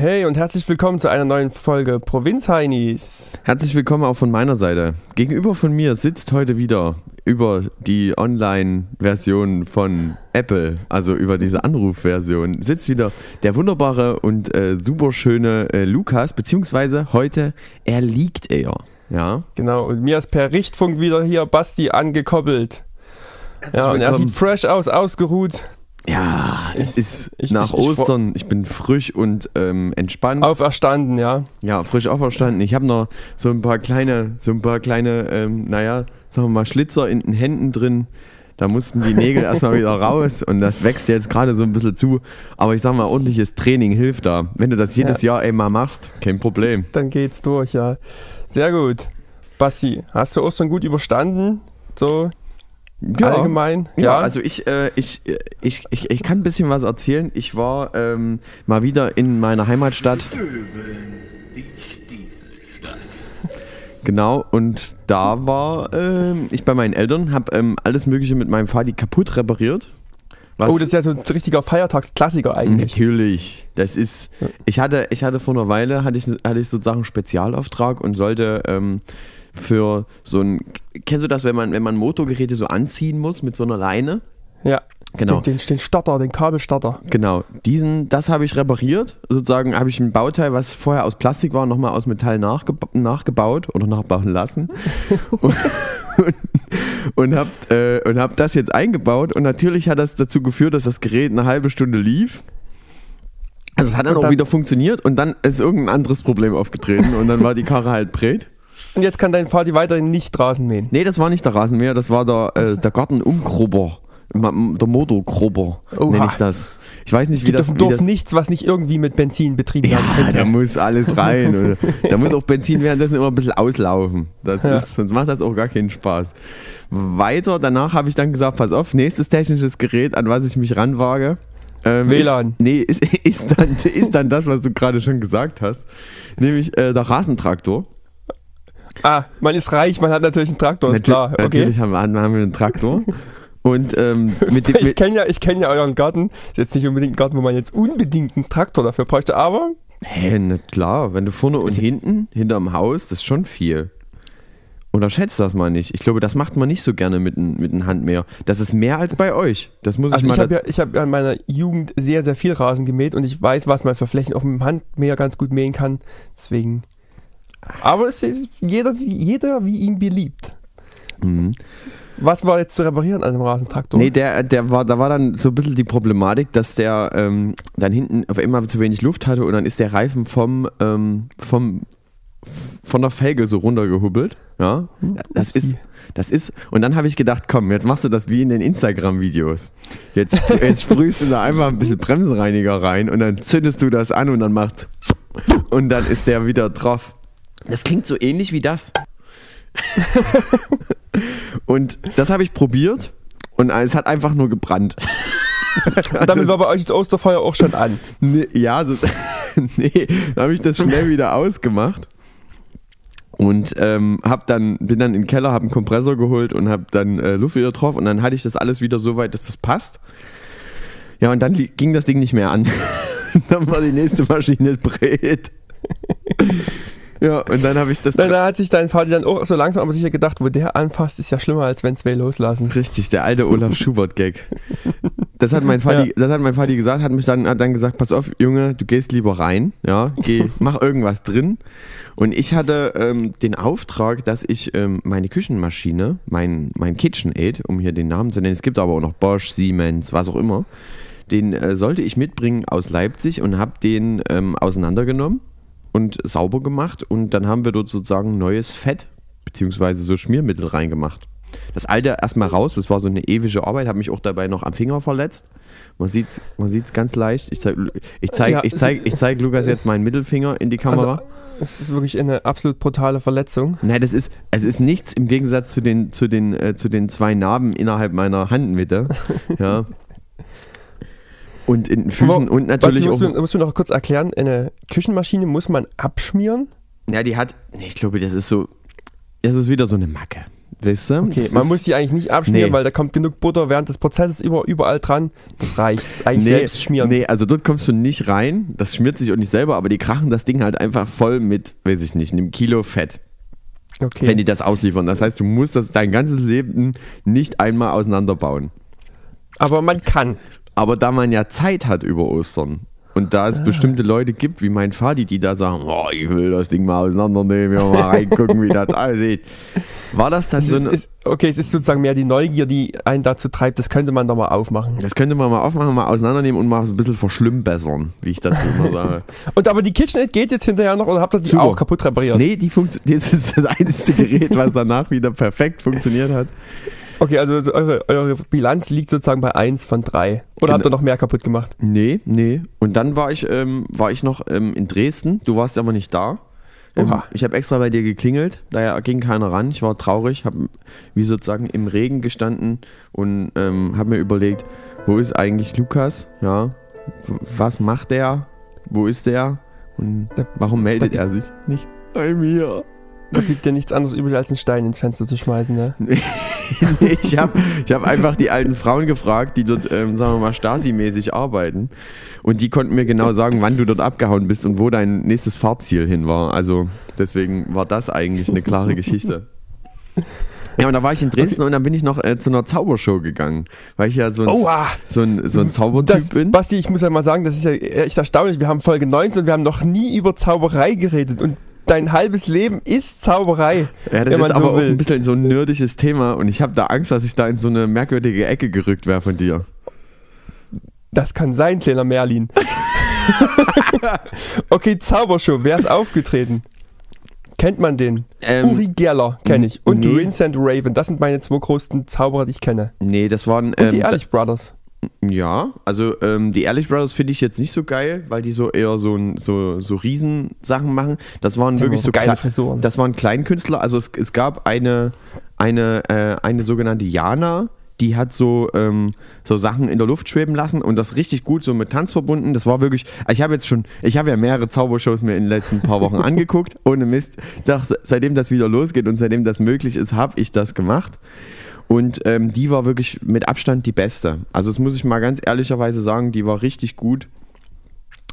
Hey und herzlich willkommen zu einer neuen Folge Provinz-Heinis. Herzlich willkommen auch von meiner Seite. Gegenüber von mir sitzt heute wieder über die Online-Version von Apple, also über diese Anrufversion, sitzt wieder der wunderbare und äh, superschöne äh, Lukas, beziehungsweise heute er liegt eher. Ja. Genau, und mir ist per Richtfunk wieder hier Basti angekoppelt. Ja, und er sieht fresh aus, ausgeruht. Ja, es ist ich, nach ich, ich, Ostern. Ich bin frisch und ähm, entspannt. Auferstanden, ja. Ja, frisch auferstanden. Ich habe noch so ein paar kleine, so ein paar kleine, ähm, naja, sagen wir mal, Schlitzer in den Händen drin. Da mussten die Nägel erstmal wieder raus und das wächst jetzt gerade so ein bisschen zu. Aber ich sag mal, ordentliches Training hilft da. Wenn du das jedes ja. Jahr einmal machst, kein Problem. Dann geht's durch, ja. Sehr gut. Basti, hast du Ostern gut überstanden? So ja. allgemein? Ja, ja also ich, äh, ich, ich, ich, ich kann ein bisschen was erzählen. Ich war ähm, mal wieder in meiner Heimatstadt. Genau, und da war ähm, ich bei meinen Eltern, habe ähm, alles Mögliche mit meinem Vati kaputt repariert. Was? Oh, das ist ja so ein richtiger Feiertagsklassiker eigentlich. Natürlich. Das ist. Ich hatte, ich hatte vor einer Weile hatte ich, hatte ich sozusagen einen Spezialauftrag und sollte ähm, für so ein. Kennst du das, wenn man, wenn man Motorgeräte so anziehen muss mit so einer Leine? Ja. Genau. Den, den, den Starter, den Kabelstarter. Genau. Diesen, das habe ich repariert. Sozusagen habe ich ein Bauteil, was vorher aus Plastik war, nochmal aus Metall nachgeba nachgebaut oder nachbauen lassen. und und, und habe äh, hab das jetzt eingebaut. Und natürlich hat das dazu geführt, dass das Gerät eine halbe Stunde lief. Also es hat dann, dann auch wieder funktioniert und dann ist irgendein anderes Problem aufgetreten und dann war die Karre halt brät. Und jetzt kann dein Vati weiterhin nicht Rasen mähen. Nee, das war nicht der Rasenmäher, das war der, äh, der Gartenumgrubber. Der Motorgrubber nenne ich das. Ich weiß nicht, es wie das. Es Dorf das, nichts, was nicht irgendwie mit Benzin betrieben werden könnte. Da muss alles rein. da muss auch Benzin währenddessen immer ein bisschen auslaufen. Das ja. ist, sonst macht das auch gar keinen Spaß. Weiter, danach habe ich dann gesagt: Pass auf, nächstes technisches Gerät, an was ich mich ranwage. Ähm, WLAN. Ist, nee, ist, ist, dann, ist dann das, was du gerade schon gesagt hast. Nämlich äh, der Rasentraktor. Ah, man ist reich, man hat natürlich einen Traktor, ist klar. Okay. Natürlich haben wir, haben wir einen Traktor. Und ähm, mit dem, ich kenne ja, ich kenne ja euren Garten. Ist jetzt nicht unbedingt ein Garten, wo man jetzt unbedingt einen Traktor dafür bräuchte, aber. Hä, hey, klar, wenn du vorne und hinten, hinterm Haus, das ist schon viel. Unterschätzt das mal nicht. Ich glaube, das macht man nicht so gerne mit, mit einem Handmäher. Das ist mehr als bei euch. Das muss also ich mal. Ich habe ja, ich hab ja in meiner Jugend sehr, sehr viel Rasen gemäht und ich weiß, was man für Flächen auf dem Handmäher ganz gut mähen kann. Deswegen. Aber es ist jeder, jeder wie ihn beliebt. Mhm. Was war jetzt zu reparieren an dem Rasentraktor? Nee, der, der war, da war dann so ein bisschen die Problematik, dass der ähm, dann hinten auf einmal zu wenig Luft hatte und dann ist der Reifen vom, ähm, vom von der Felge so runtergehubbelt. Ja, das ist, das ist, und dann habe ich gedacht, komm, jetzt machst du das wie in den Instagram-Videos. Jetzt, jetzt sprühst du da einfach ein bisschen Bremsenreiniger rein und dann zündest du das an und dann macht und dann ist der wieder drauf. Das klingt so ähnlich wie das. Und das habe ich probiert und es hat einfach nur gebrannt. Und damit war bei euch das Osterfeuer auch schon an. Nee, ja, so, nee, dann habe ich das schnell wieder ausgemacht. Und ähm, hab dann, bin dann in den Keller, habe einen Kompressor geholt und habe dann äh, Luft wieder drauf und dann hatte ich das alles wieder so weit, dass das passt. Ja, und dann ging das Ding nicht mehr an. dann war die nächste Maschine brät. Ja, und dann habe ich das. Dann hat sich dein Vater dann auch so langsam aber sicher gedacht, wo der anfasst, ist ja schlimmer, als wenn zwei loslassen. Richtig, der alte Olaf Schubert-Gag. Das hat mein Vati, ja. das hat mein Vati gesagt, hat mich dann, hat dann gesagt, pass auf, Junge, du gehst lieber rein, ja, geh, mach irgendwas drin. Und ich hatte ähm, den Auftrag, dass ich ähm, meine Küchenmaschine, mein, mein KitchenAid, um hier den Namen zu nennen, es gibt aber auch noch Bosch, Siemens, was auch immer, den äh, sollte ich mitbringen aus Leipzig und habe den ähm, auseinandergenommen und sauber gemacht und dann haben wir dort sozusagen neues Fett beziehungsweise so Schmiermittel reingemacht. Das alte erstmal raus, das war so eine ewige Arbeit, habe mich auch dabei noch am Finger verletzt. Man sieht es man sieht's ganz leicht. Ich zeige ich zeig, ja, ich zeig, ich zeig Lukas jetzt meinen Mittelfinger in die Kamera. Also, es ist wirklich eine absolut brutale Verletzung. Nein, das ist, es ist nichts im Gegensatz zu den, zu den, äh, zu den zwei Narben innerhalb meiner Handmitte. ja. Und in den Füßen Aber, und natürlich was, auch. Muss, muss mir noch kurz erklären, eine Küchenmaschine muss man abschmieren? Ja, die hat, ich glaube, das ist so, das ist wieder so eine Macke. Weißt du? Okay, Das man muss die eigentlich nicht abschmieren, Nee. weil da kommt genug Butter während des Prozesses über, überall dran. Das reicht. Das ist eigentlich selbst schmieren. Nee, also dort kommst du nicht rein. Das schmiert sich auch nicht selber, aber die krachen das Ding halt einfach voll mit, weiß ich nicht, einem Kilo Fett, Okay. wenn die das ausliefern. Das heißt, du musst das dein ganzes Leben nicht einmal auseinanderbauen. Aber man kann. Aber da man ja Zeit hat über Ostern und da es Ah. bestimmte Leute gibt, wie mein Vati, die da sagen, oh, ich will das Ding mal auseinandernehmen, ja, mal reingucken, wie das aussieht, war das dann Es so eine, ist, okay, es ist sozusagen mehr die Neugier, die einen dazu treibt. Das könnte man doch mal aufmachen. das könnte man mal aufmachen, mal auseinandernehmen und mal so ein bisschen verschlimmbessern, wie ich dazu immer sage. Und aber die KitchenAid geht jetzt hinterher noch oder habt ihr die Super. auch kaputt repariert? Nee, die funktio- das ist das einzige Gerät, was danach wieder perfekt funktioniert hat. Okay, also so eure, eure Bilanz liegt sozusagen bei 1 von 3. Oder habt Genau. ihr noch mehr kaputt gemacht? Nee, nee. Und dann war ich, ähm, war ich noch ähm, in Dresden. Du warst aber nicht da. Ähm, Oha. ich habe extra bei dir geklingelt, daher ging keiner ran. Ich war traurig, habe wie sozusagen im Regen gestanden und ähm, habe mir überlegt, wo ist eigentlich Lukas? Ja, was macht der? Wo ist der? Und warum meldet er sich nicht bei mir? Da blieb dir nichts anderes übrig, als einen Stein ins Fenster zu schmeißen, ne? Nee, ich habe ich hab einfach die alten Frauen gefragt, die dort, ähm, sagen wir mal, Stasi-mäßig arbeiten. Und die konnten mir genau sagen, wann du dort abgehauen bist und wo dein nächstes Fahrziel hin war. Also deswegen war das eigentlich eine klare Geschichte. Ja, und da war ich in Dresden und dann bin ich noch äh, zu einer Zaubershow gegangen, weil ich ja so ein, Oha! so ein, so ein Zaubertyp Das, bin. Basti, ich muss ja mal sagen, das ist ja echt erstaunlich. Wir haben Folge 19 und wir haben noch nie über Zauberei geredet. Und dein halbes Leben ist Zauberei. Ja, das ist aber so auch will. ein bisschen so ein nerdisches Thema und ich habe da Angst, dass ich da in so eine merkwürdige Ecke gerückt wäre von dir. Das kann sein, kleiner Merlin. okay, Zaubershow. Wer ist aufgetreten? Kennt man den? Ähm, Uri Geller kenne ich. Und nee. Vincent Raven. Das sind meine zwei größten Zauberer, die ich kenne. Nee, das waren. Und die ähm, Ehrlich Brothers. Ja, also ähm, die Ehrlich Brothers finde ich jetzt nicht so geil, weil die so eher so, so, so Riesensachen machen. Das waren Die wirklich so geile Frisuren. Das waren Kleinkünstler. Also es, es gab eine, eine, äh, eine sogenannte Jana, die hat so, ähm, so Sachen in der Luft schweben lassen und das richtig gut so mit Tanz verbunden. Das war wirklich, ich habe jetzt schon, ich habe ja mehrere Zaubershows mir in den letzten paar Wochen angeguckt, ohne Mist. Doch, seitdem das wieder losgeht und seitdem das möglich ist, habe ich das gemacht. Und ähm, die war wirklich mit Abstand die beste. Also das muss ich mal ganz ehrlicherweise sagen, die war richtig gut.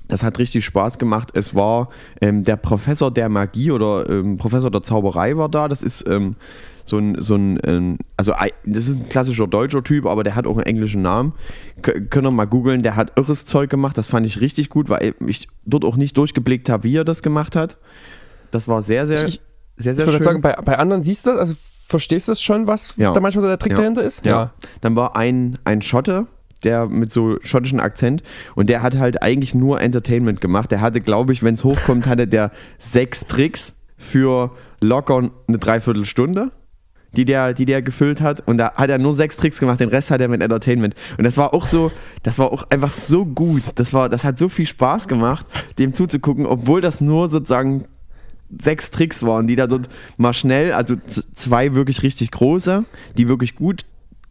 Das hat richtig Spaß gemacht. Es war ähm, der Professor der Magie oder ähm, Professor der Zauberei war da. Das ist ähm, so ein, so ein ähm, also das ist ein klassischer deutscher Typ, aber der hat auch einen englischen Namen. K können wir mal googeln. Der hat irres Zeug gemacht. Das fand ich richtig gut, weil ich dort auch nicht durchgeblickt habe, wie er das gemacht hat. Das war sehr, sehr, Ich- sehr, Ich sehr würde schön. sagen, bei, bei anderen siehst du das, also verstehst du das schon, was Ja. da manchmal so der Trick Ja. dahinter ist? Ja. Dann war ein, ein Schotte, der mit so schottischem Akzent und der hat halt eigentlich nur Entertainment gemacht. Der hatte, glaube ich, wenn es hochkommt, hatte der sechs Tricks für locker eine Dreiviertelstunde. Die der, die der gefüllt hat und da hat er nur sechs Tricks gemacht, den Rest hat er mit Entertainment. Und das war auch so, das war auch einfach so gut. Das war, das hat so viel Spaß gemacht, dem zuzugucken, obwohl das nur sozusagen sechs Tricks waren, die da dort mal schnell, also zwei wirklich richtig große, die wirklich gut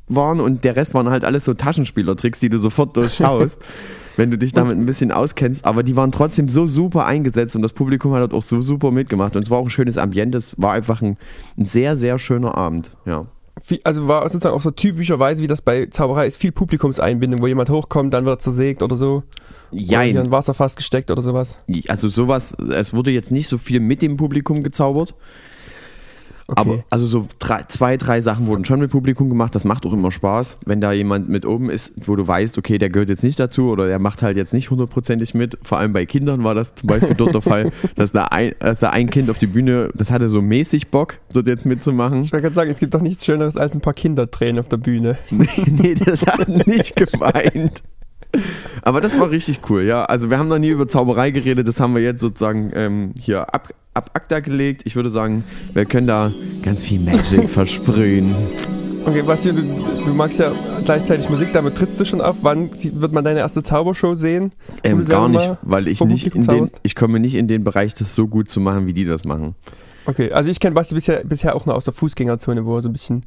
waren und der Rest waren halt alles so Taschenspielertricks, die du sofort durchschaust, wenn du dich damit ein bisschen auskennst. Aber die waren trotzdem so super eingesetzt und das Publikum hat dort auch so super mitgemacht und es war auch ein schönes Ambiente. Es war einfach ein, ein sehr, sehr schöner Abend. Ja. Viel, also war sozusagen auch so typischerweise, wie das bei Zauberei ist, viel Publikumseinbindung, wo jemand hochkommt, dann wird er zersägt oder so. Oder hier Jein. ein Wasserfass gesteckt oder sowas. Also sowas, es wurde jetzt nicht so viel mit dem Publikum gezaubert. Okay. Aber also so drei, zwei, drei Sachen wurden schon mit Publikum gemacht. Das macht auch immer Spaß, wenn da jemand mit oben ist, wo du weißt, okay, der gehört jetzt nicht dazu oder der macht halt jetzt nicht hundertprozentig mit. Vor allem bei Kindern war das zum Beispiel dort der Fall, dass da, ein, dass da ein Kind auf die Bühne, das hatte so mäßig Bock, dort jetzt mitzumachen. ich wollte gerade sagen, es gibt doch nichts Schöneres als ein paar Kindertränen auf der Bühne. nee, das hat nicht gemeint. Aber das war richtig cool, ja. Also wir haben noch nie über Zauberei geredet, das haben wir jetzt sozusagen ähm, hier ab, ab ACTA gelegt. Ich würde sagen, wir können da ganz viel Magic versprühen. Okay, Basti, du, du magst ja gleichzeitig Musik, damit trittst du schon auf. Wann wird man deine erste Zaubershow sehen? Ähm, gar nicht, weil ich nicht in den, ich komme nicht in den Bereich, das so gut zu machen, wie die das machen. Okay, also ich kenne Basti bisher, bisher auch nur aus der Fußgängerzone, wo er so ein bisschen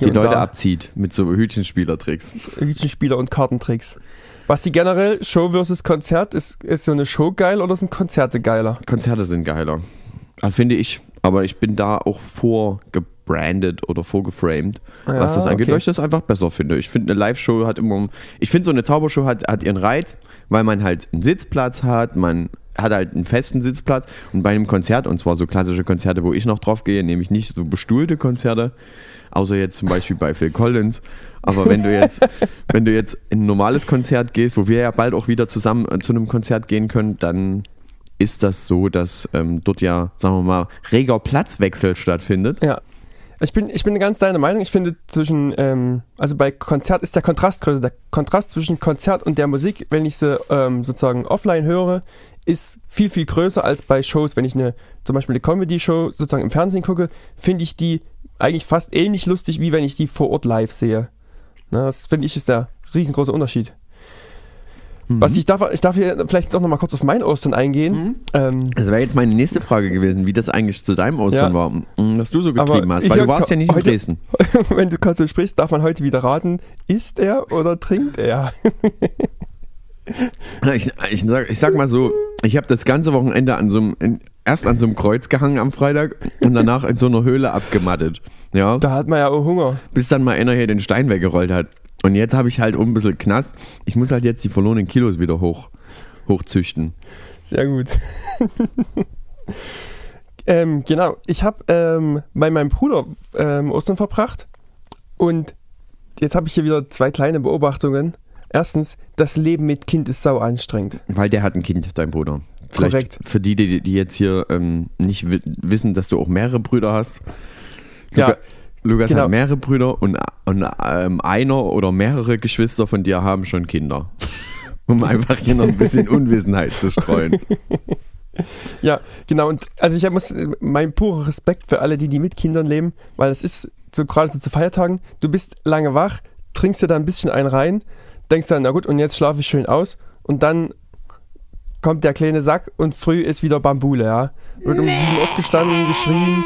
Die Leute abzieht mit so Hütchenspielertricks. Hütchenspieler und Kartentricks. Basti, generell, Show versus Konzert, ist, ist so eine Show geil oder sind Konzerte geiler? Konzerte sind geiler. Ah, finde ich. Aber ich bin da auch vorgebrandet oder vorgeframed, Ja, was das angeht, okay. weil ich das einfach besser finde. Ich finde, eine Live-Show hat immer, ich finde, so eine Zaubershow hat, hat ihren Reiz, weil man halt einen Sitzplatz hat, man hat halt einen festen Sitzplatz und bei einem Konzert, und zwar so klassische Konzerte, wo ich noch drauf gehe, nämlich nicht so bestuhlte Konzerte, außer jetzt zum Beispiel bei Phil Collins. Aber wenn du jetzt, wenn du jetzt in ein normales Konzert gehst, wo wir ja bald auch wieder zusammen äh, zu einem Konzert gehen können, dann ist das so, dass ähm, dort ja, sagen wir mal, reger Platzwechsel stattfindet. Ja. Ich bin, ich bin ganz deiner Meinung. Ich finde zwischen, ähm, also bei Konzert ist der Kontrast größer. Der Kontrast zwischen Konzert und der Musik, wenn ich sie ähm, sozusagen offline höre, ist viel, viel größer als bei Shows. Wenn ich eine, zum Beispiel eine Comedy-Show sozusagen im Fernsehen gucke, finde ich die eigentlich fast ähnlich lustig, wie wenn ich die vor Ort live sehe. Na, das finde ich ist der riesengroße Unterschied. Was ich darf, ich darf hier vielleicht jetzt auch nochmal kurz auf mein Ostern eingehen. Ähm, Das wäre jetzt meine nächste Frage gewesen, wie das eigentlich zu deinem Ostern Ja. war, was du so Aber getrieben hast, ich weil du warst ja nicht in heute- Dresden. wenn du gerade so sprichst, darf man heute wieder raten, isst er oder trinkt er? Ich, ich, sag, ich sag mal so, ich habe das ganze Wochenende an so einem, in, erst an so einem Kreuz gehangen am Freitag und danach in so einer Höhle abgemattet. Ja, Da hat man ja auch Hunger. bis dann mal einer hier den Stein weggerollt hat. Und jetzt habe ich halt oben ein bisschen Knast. Ich muss halt jetzt die verlorenen Kilos wieder hoch, hochzüchten. Sehr gut. ähm, genau, ich habe ähm, bei meinem Bruder ähm, Ostern verbracht und jetzt habe ich hier wieder zwei kleine Beobachtungen. Erstens, das Leben mit Kind ist sau anstrengend. Weil der hat ein Kind, dein Bruder. Vielleicht Korrekt. für die, die, die jetzt hier ähm, nicht wi wissen, dass du auch mehrere Brüder hast. Ja, Luca, Lukas genau. hat mehrere Brüder und, und ähm, einer oder mehrere Geschwister von dir haben schon Kinder. Um einfach hier noch ein bisschen Unwissenheit zu streuen. Ja, genau. Und also ich muss mein purer Respekt für alle, die, die mit Kindern leben, weil es ist so gerade so zu Feiertagen, du bist lange wach, trinkst dir da ein bisschen einen rein, denkst dann, na gut, und jetzt schlafe ich schön aus und dann kommt der kleine Sack und früh ist wieder Bambule, ja. Wird um sieben aufgestanden, geschrien.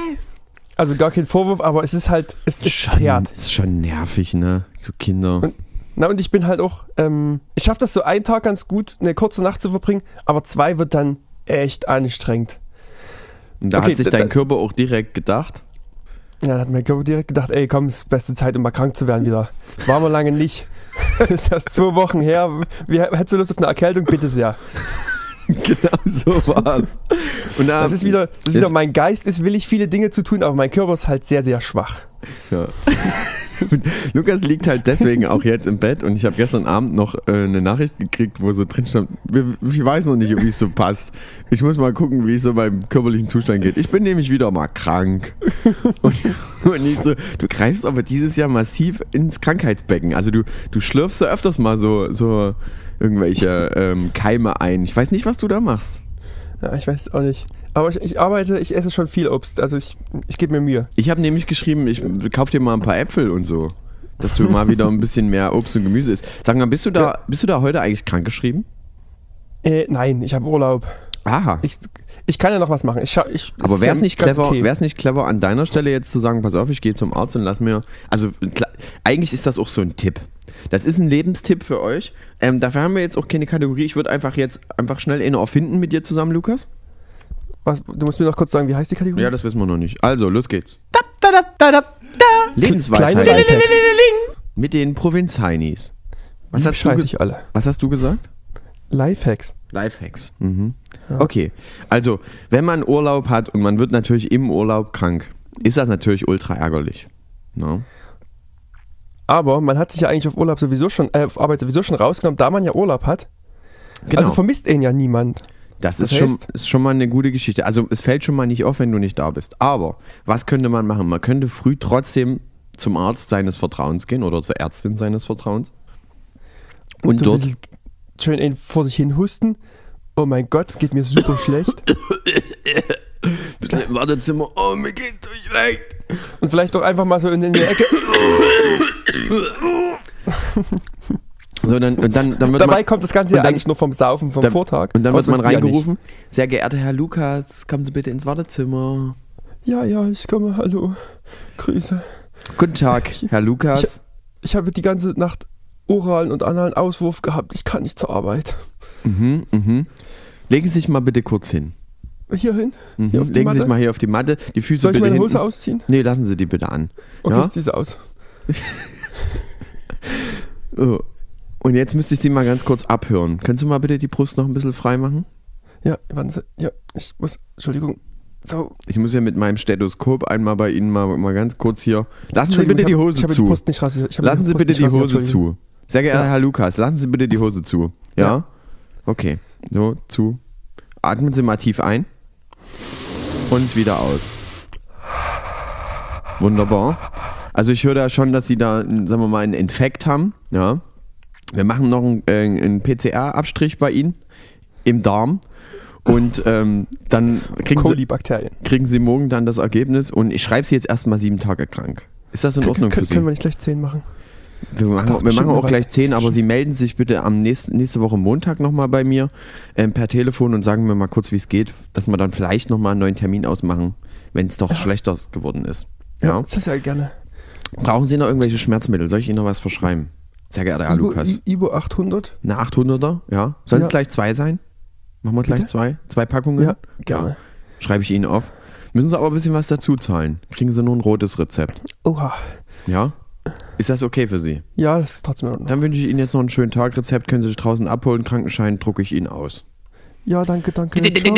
Also gar kein Vorwurf, aber es ist halt, es ist schon, zerrt. ist schon nervig, ne? So Kinder. Und- Na und ich bin halt auch, ähm, ich schaffe das so einen Tag ganz gut, eine kurze Nacht zu verbringen, aber zwei wird dann echt anstrengend. Und da okay, hat sich da- dein da- Körper auch direkt gedacht. Ja, dann hat mein Körper direkt gedacht, ey, komm, ist beste Zeit, um mal krank zu werden wieder. War wir lange nicht. Ist erst zwei Wochen her. Wie, hättest du Lust auf eine Erkältung? Bitte sehr. genau so war's. Und da, Das ist wieder, das ist wieder mein Geist ist willig, viele Dinge zu tun, aber mein Körper ist halt sehr, sehr schwach. Ja. Lukas liegt halt deswegen auch jetzt im Bett und ich habe gestern Abend noch äh, eine Nachricht gekriegt, wo so drin stand, ich weiß noch nicht, wie es so passt. Ich muss mal gucken, wie es so beim körperlichen Zustand geht. Ich bin nämlich wieder mal krank. Und, und ich so, du greifst aber dieses Jahr massiv ins Krankheitsbecken. Also du, du schlürfst so öfters mal so, so irgendwelche ähm, Keime ein. Ich weiß nicht, was du da machst. Ja, ich weiß auch nicht. Aber ich, ich arbeite, ich esse schon viel Obst. Also ich, ich gebe mir Mühe. Ich habe nämlich geschrieben, ich kauf dir mal ein paar Äpfel und so. Dass du mal wieder ein bisschen mehr Obst und Gemüse isst. Sag mal, bist du da, bist du da heute eigentlich krankgeschrieben? Äh, nein, ich habe Urlaub. Aha. Ich, ich kann ja noch was machen. Ich, ich, Aber wäre es ja nicht clever, okay. wär's nicht clever an deiner Stelle jetzt zu sagen, pass auf, ich gehe zum Arzt und lass mir. Also eigentlich ist das auch so ein Tipp. Das ist ein Lebenstipp für euch. Ähm, dafür haben wir jetzt auch keine Kategorie. Ich würde einfach jetzt einfach schnell eine erfinden mit dir zusammen, Lukas. Was, du musst mir noch kurz sagen, wie heißt die Kategorie? Ja, das wissen wir noch nicht. Also, los geht's. Kleine Lebensweisheit Lifehacks. mit den Provinz-Heinis. Was, Die hast du ich alle. was hast du gesagt? Lifehacks. Lifehacks. Mhm. Okay, also wenn man Urlaub hat und man wird natürlich im Urlaub krank, ist das natürlich ultra ärgerlich. Ne? Aber man hat sich ja eigentlich auf Urlaub sowieso schon, äh, auf Arbeit sowieso schon rausgenommen, da man ja Urlaub hat. Genau. Also vermisst ihn ja niemand. das das ist, schon, heißt- ist schon mal eine gute Geschichte. Also es fällt schon mal nicht auf, wenn du nicht da bist. Aber was könnte man machen? Man könnte früh trotzdem zum Arzt seines Vertrauens gehen oder zur Ärztin seines Vertrauens. Und so dort schön vor sich hin husten. Oh mein Gott, es geht mir super schlecht. bisschen im Wartezimmer, oh, mir geht's so schlecht. Und vielleicht doch einfach mal so in, in die Ecke. So, dann, und dann, dann Dabei man, kommt das Ganze ja dann- eigentlich nur vom Saufen vom dann- Vortag. und dann wird man ihr ja reingerufen. Sehr geehrter Herr Lukas, kommen Sie bitte ins Wartezimmer. Ja, ja, ich komme, hallo. Grüße. Guten Tag, Herr Lukas. Ich habe die ganze Nacht oralen und analen Auswurf gehabt. Ich kann nicht zur Arbeit. Mhm, mhm. Legen Sie sich mal bitte kurz hin. Hier hin. Mhm. Hier die Legen Sie sich mal hier auf die Matte. Die Füße Soll ich bitte meine Hose hinten. ausziehen? Nee, lassen Sie die bitte an. Okay, Ja? ich zieh sie aus. Oh. Und jetzt müsste ich Sie mal ganz kurz abhören. Können Sie mal bitte die Brust noch ein bisschen frei machen? Ja, warten Sie. Ja, ich muss. Entschuldigung. So. Ich muss ja mit meinem Stethoskop einmal bei Ihnen mal, mal ganz kurz hier. Lassen Sie bitte die hab- Hose ich zu. Die Brust nicht rasiert. Ich Lassen Sie Brust bitte die Hose zu. Sehr geehrter Ja. Herr Lukas, lassen Sie bitte die Hose zu. Ja? Ja. Okay. So, zu. Atmen Sie mal tief ein. Und wieder aus. Wunderbar. Also ich höre da schon, dass Sie da, sagen wir mal, einen Infekt haben. Ja. Wir machen noch einen, äh, einen PCR-Abstrich bei Ihnen im Darm. Und ähm, dann kriegen Sie, kriegen Sie morgen dann das Ergebnis. Und ich schreibe Sie jetzt erstmal sieben Tage krank. Ist das in Ordnung für Können, Sie? können wir nicht gleich 10 machen? Wir machen, wir machen auch gleich ein- 10, aber Sie melden sich bitte am nächsten, nächste Woche Montag nochmal bei mir ähm, per Telefon und sagen mir mal kurz, wie es geht, dass wir dann vielleicht nochmal einen neuen Termin ausmachen, wenn es doch schlechter geworden ist. Ja, Ja. das ist ja gerne. Brauchen Sie noch irgendwelche Schmerzmittel? Soll ich Ihnen noch was verschreiben? Sehr geehrter Herr Ibo, Lukas. I- Ibo 800? Eine 800er, ja. Sollen es Ja. gleich zwei sein? Machen wir gleich Bitte? zwei? Zwei Packungen? Ja, gerne. Schreibe ich Ihnen auf. Müssen Sie aber ein bisschen was dazu zahlen. Kriegen Sie nur ein rotes Rezept. Oha. Ja? Ist das okay für Sie? Ja, das ist trotzdem in Ordnung. Dann wünsche ich Ihnen jetzt noch einen schönen Tag. Rezept können Sie sich draußen abholen. Krankenschein drucke ich Ihnen aus. Ja, danke, danke. Ciao.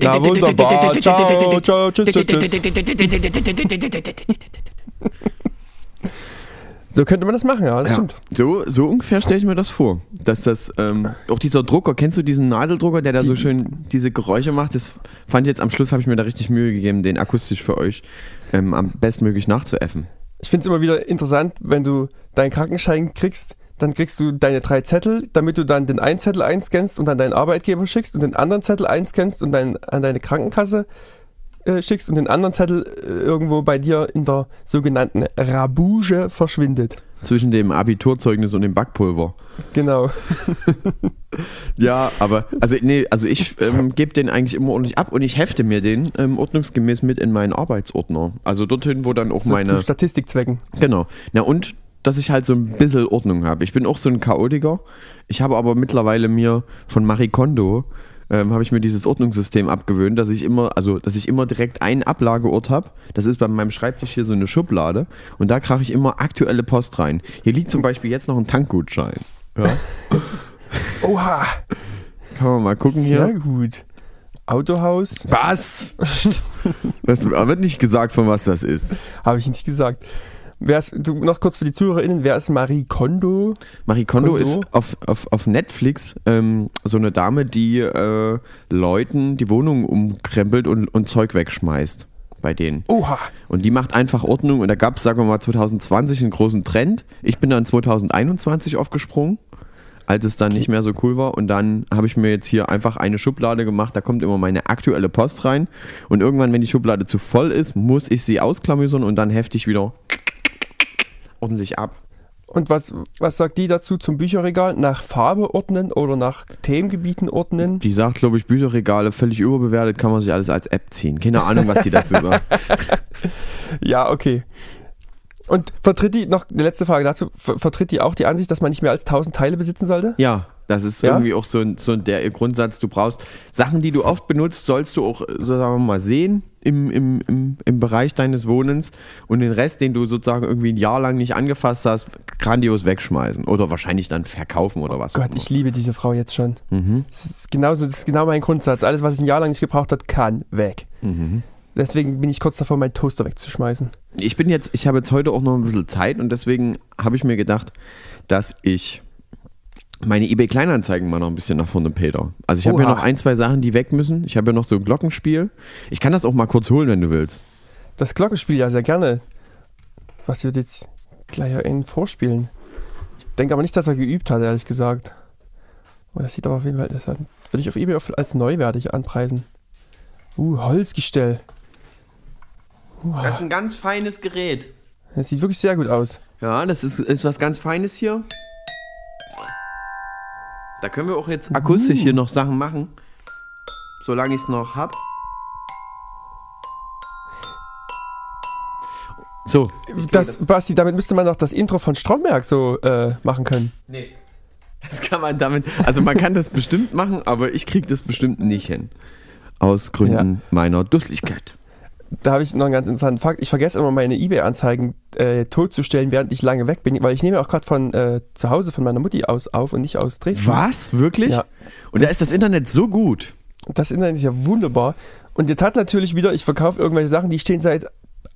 Ja, wunderbar. Ciao, ciao, tschüss, tschüss, tschüss. So könnte man das machen, ja, das Ja. stimmt. So, so ungefähr stelle ich mir das vor. Dass das, ähm, auch dieser Drucker, kennst du diesen Nadeldrucker, der da so schön diese Geräusche macht? Das fand ich jetzt am Schluss, habe ich mir da richtig Mühe gegeben, den akustisch für euch ähm, am bestmöglich nachzuäffen. Ich finde es immer wieder interessant, wenn du deinen Krankenschein kriegst, dann kriegst du deine drei Zettel, damit du dann den einen Zettel einscannst und an deinen Arbeitgeber schickst und den anderen Zettel einscannst und dann an deine Krankenkasse äh, schickst und den anderen Zettel äh, irgendwo bei dir in der sogenannten Rabouge verschwindet. Zwischen dem Abiturzeugnis und dem Backpulver. Genau. Ja, aber, also, nee, also ich ähm, gebe den eigentlich immer ordentlich ab und ich hefte mir den ähm, ordnungsgemäß mit in meinen Arbeitsordner. Also dorthin, wo dann auch So, meine. zu Statistikzwecken. Genau. Na und, dass ich halt so ein bisschen Ordnung habe. Ich bin auch so ein Chaotiker. Ich habe aber mittlerweile mir von Marie Kondo ähm, habe ich mir dieses Ordnungssystem abgewöhnt, dass ich immer, also dass ich immer direkt einen Ablageort habe. Das ist bei meinem Schreibtisch hier so eine Schublade und da krache ich immer aktuelle Post rein. Hier liegt zum Beispiel jetzt noch ein Tankgutschein. Ja. Oha. Kann man mal gucken Sehr hier. gut. Autohaus. Was? Das wird nicht gesagt, von was das ist. Habe ich nicht gesagt. Wer ist, du, noch kurz für die ZuhörerInnen, wer ist Marie Kondo? Marie Kondo, Kondo? ist auf, auf, auf Netflix ähm, so eine Dame, die äh, Leuten die Wohnung umkrempelt und, und Zeug wegschmeißt bei denen. Oha. Und die macht einfach Ordnung und da gab es, sagen wir mal, 2020 einen großen Trend. Ich bin dann 2021 aufgesprungen, als es dann nicht mehr so cool war. Und dann habe ich mir jetzt hier einfach eine Schublade gemacht, da kommt immer meine aktuelle Post rein. Und irgendwann, wenn die Schublade zu voll ist, muss ich sie ausklamüsern und dann hefte ich wieder ordentlich ab. Und was, was sagt die dazu zum Bücherregal? Nach Farbe ordnen oder nach Themengebieten ordnen? Die sagt, glaube ich, Bücherregale völlig überbewertet, kann man sich alles als App ziehen. Keine Ahnung, was die dazu sagt. Ja, okay. Und vertritt die, noch eine letzte Frage dazu, ver vertritt die auch die Ansicht, dass man nicht mehr als 1000 Teile besitzen sollte? Ja, das ist Ja? irgendwie auch so, ein- so der Grundsatz, du brauchst Sachen, die du oft benutzt, sollst du auch, so sagen wir mal, sehen im, im, im, im Bereich deines Wohnens und den Rest, den du sozusagen irgendwie ein Jahr lang nicht angefasst hast, grandios wegschmeißen oder wahrscheinlich dann verkaufen oder was. auch Gott, ich liebe diese Frau jetzt schon. Mhm. Das ist, genauso, das ist genau mein Grundsatz. Alles, was ich ein Jahr lang nicht gebraucht hat, kann weg. Mhm. Deswegen bin ich kurz davor, meinen Toaster wegzuschmeißen. Ich bin jetzt, ich habe jetzt heute auch noch ein bisschen Zeit und deswegen habe ich mir gedacht, dass ich meine eBay Kleinanzeigen mal noch ein bisschen nach vorne peter. Also ich habe hier Oha. noch ein, zwei Sachen, die weg müssen. Ich habe ja noch so ein Glockenspiel. Ich kann das auch mal kurz holen, wenn du willst. Das Glockenspiel ja sehr gerne. Was wird jetzt gleich einen vorspielen? Ich denke aber nicht, dass er geübt hat, ehrlich gesagt. Oh, das sieht aber auf jeden Fall, das hat, würde ich auf eBay auf- als neuwertig anpreisen. Uh, Holzgestell. Uh, Das ist ein ganz feines Gerät. das sieht wirklich sehr gut aus. Ja, das ist, ist was ganz Feines hier. Da können wir auch jetzt akustisch hier noch Sachen machen. Solange ich es noch hab. So. Das, Basti, damit müsste man doch das Intro von Stromberg so äh, machen können. Nee. Das kann man damit. Also man kann das bestimmt machen, aber ich krieg das bestimmt nicht hin. aus Gründen meiner Dusselichkeit. Da habe ich noch einen ganz interessanten Fakt. Ich vergesse immer meine Ebay-Anzeigen äh, totzustellen, während ich lange weg bin, weil ich nehme auch gerade von äh, zu Hause von meiner Mutti aus auf und nicht aus Dresden. Was? Wirklich? Ja. Und da ist das Internet so gut. Das Internet ist ja wunderbar. Und jetzt hat natürlich wieder, ich verkaufe irgendwelche Sachen, die stehen seit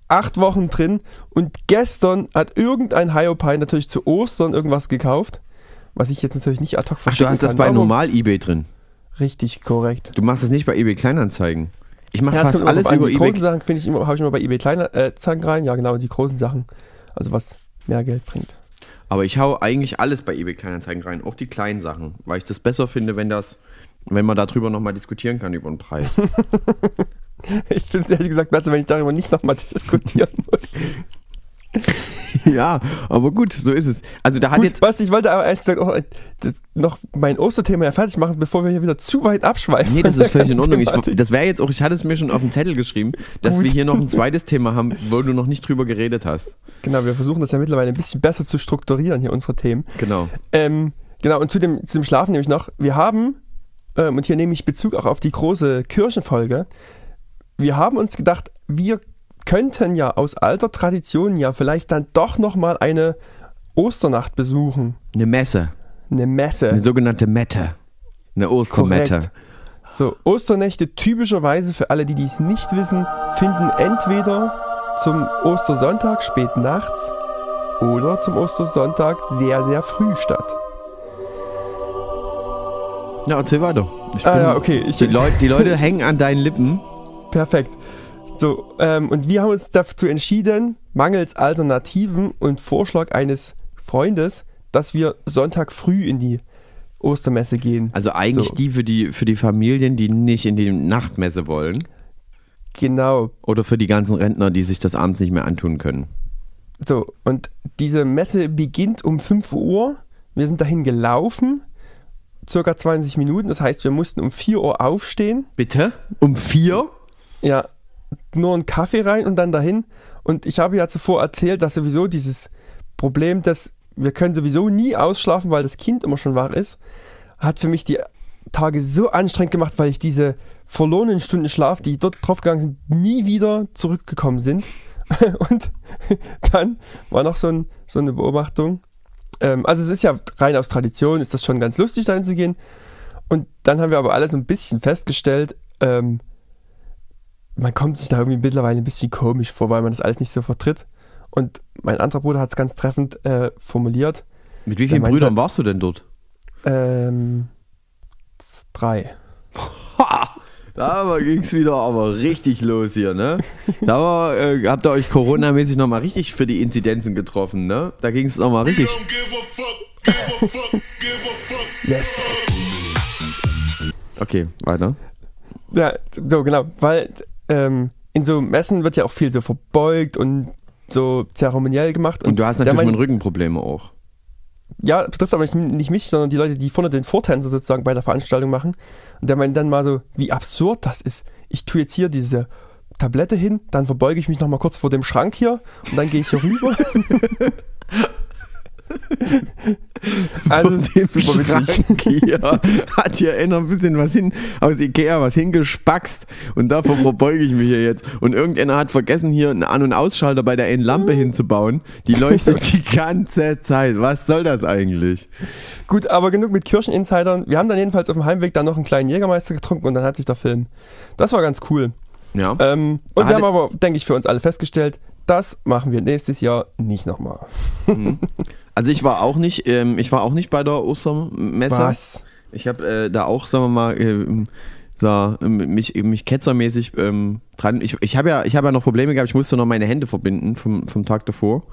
acht Wochen drin. Und gestern hat irgendein Hiopai natürlich zu Ostern irgendwas gekauft, was ich jetzt natürlich nicht ad hoc Ach, verstehen du hast das bei normal eBay drin. Richtig, korrekt. Du machst das nicht bei eBay Kleinanzeigen. Ich mache Ja, fast alles über Die eBay. großen Sachen finde ich immer, habe ich immer bei eBay kleine äh, Zangen rein. Ja, genau, die großen Sachen. Also was mehr Geld bringt. Aber ich hau eigentlich alles bei eBay Kleinanzeigen rein, auch die kleinen Sachen, weil ich das besser finde, wenn das, wenn man darüber nochmal diskutieren kann über den Preis. Ich finde es ehrlich gesagt besser, wenn ich darüber nicht nochmal diskutieren muss. ja, aber gut, so ist es. Also da hat Gut, jetzt Basti, ich wollte aber ehrlich gesagt auch äh, noch mein Osterthema ja fertig machen, bevor wir hier wieder zu weit abschweifen. Nee, das ist völlig in Ordnung. Ich, das wäre jetzt auch, ich hatte es mir schon auf den Zettel geschrieben, dass Gut. wir hier noch ein zweites Thema haben, wo du noch nicht drüber geredet hast. Genau, wir versuchen das ja mittlerweile ein bisschen besser zu strukturieren, hier unsere Themen. Genau. Ähm, genau, und zu dem, zu dem Schlafen nämlich noch, wir haben, ähm, und hier nehme ich Bezug auch auf die große Kirchenfolge, wir haben uns gedacht, wir könnten ja aus alter Tradition ja vielleicht dann doch nochmal eine Osternacht besuchen. Eine Messe. Eine Messe. Eine sogenannte Mette. Eine Ostermette. Korrekt. So, Osternächte typischerweise für alle, die dies nicht wissen, finden entweder zum Ostersonntag spät nachts oder zum Ostersonntag sehr, sehr früh statt. Ja, erzähl weiter. Ich Ah ja, okay. Ich, Die, Leut, die Leute hängen an deinen Lippen. Perfekt. So, ähm, und wir haben uns dazu entschieden, mangels Alternativen und Vorschlag eines Freundes, dass wir Sonntag früh in die Ostermesse gehen. Also eigentlich So. die für die für die Familien, die nicht in die Nachtmesse wollen. Genau. Oder für die ganzen Rentner, die sich das abends nicht mehr antun können. So, und diese Messe beginnt um 5 Uhr. Wir sind dahin gelaufen, circa 20 Minuten. Das heißt, wir mussten um 4 Uhr aufstehen. Bitte? Um vier? Ja, nur einen Kaffee rein und dann dahin. Und ich habe ja zuvor erzählt, dass sowieso dieses Problem, dass wir können sowieso nie ausschlafen, weil das Kind immer schon wach ist, hat für mich die Tage so anstrengend gemacht, weil ich diese verlorenen Stunden Schlaf, die dort draufgegangen sind, nie wieder zurückgekommen sind. Und dann war noch so, ein, so eine Beobachtung. Ähm, also es ist ja rein aus Tradition, ist das schon ganz lustig, dahin zu gehen. Und dann haben wir aber alle so ein bisschen festgestellt, ähm, man kommt sich da irgendwie mittlerweile ein bisschen komisch vor, weil man das alles nicht so vertritt. Und mein anderer Bruder hat es ganz treffend äh, formuliert. Mit wie vielen meinte- Brüdern warst du denn dort? Ähm, drei. Ha! Da ging es wieder aber richtig los hier, ne? Da war, äh, habt ihr euch Corona-mäßig nochmal richtig für die Inzidenzen getroffen, ne? Da ging es nochmal richtig. Yes. Okay, weiter. Ja, so genau, weil ähm, in so Messen wird ja auch viel so verbeugt und so zeremoniell gemacht. Und du hast natürlich mein- Rückenprobleme auch. Ja, betrifft aber nicht, nicht mich, sondern die Leute, die vorne den Vortänzer sozusagen bei der Veranstaltung machen. Und der meint dann mal so, wie absurd das ist. Ich tue jetzt hier diese Tablette hin, dann verbeuge ich mich nochmal kurz vor dem Schrank hier und dann gehe ich hier rüber. also, super hier hat hier einer ein bisschen was hin aus Ikea was hingespackst und davor verbeuge ich mich hier jetzt. Und irgendeiner hat vergessen, hier einen An- und Ausschalter bei der einen Lampe hinzubauen. Die leuchtet die ganze Zeit. Was soll das eigentlich? Gut, aber genug mit Kircheninsidern. Wir haben dann jedenfalls auf dem Heimweg dann noch einen kleinen Jägermeister getrunken und dann hat sich der Film. Das war ganz cool. Ja. Ähm, und Hatte- wir haben aber, denke ich, für uns alle festgestellt, das machen wir nächstes Jahr nicht nochmal. Also ich war auch nicht, ähm, ich war auch nicht bei der Ostermesse. Was? Ich habe äh, da auch, sagen wir mal, ähm, so, ähm, mich, mich ketzermäßig ähm, dran. Ich, ich habe ja, ich hab ja noch Probleme gehabt, ich musste noch meine Hände verbinden vom, vom Tag davor.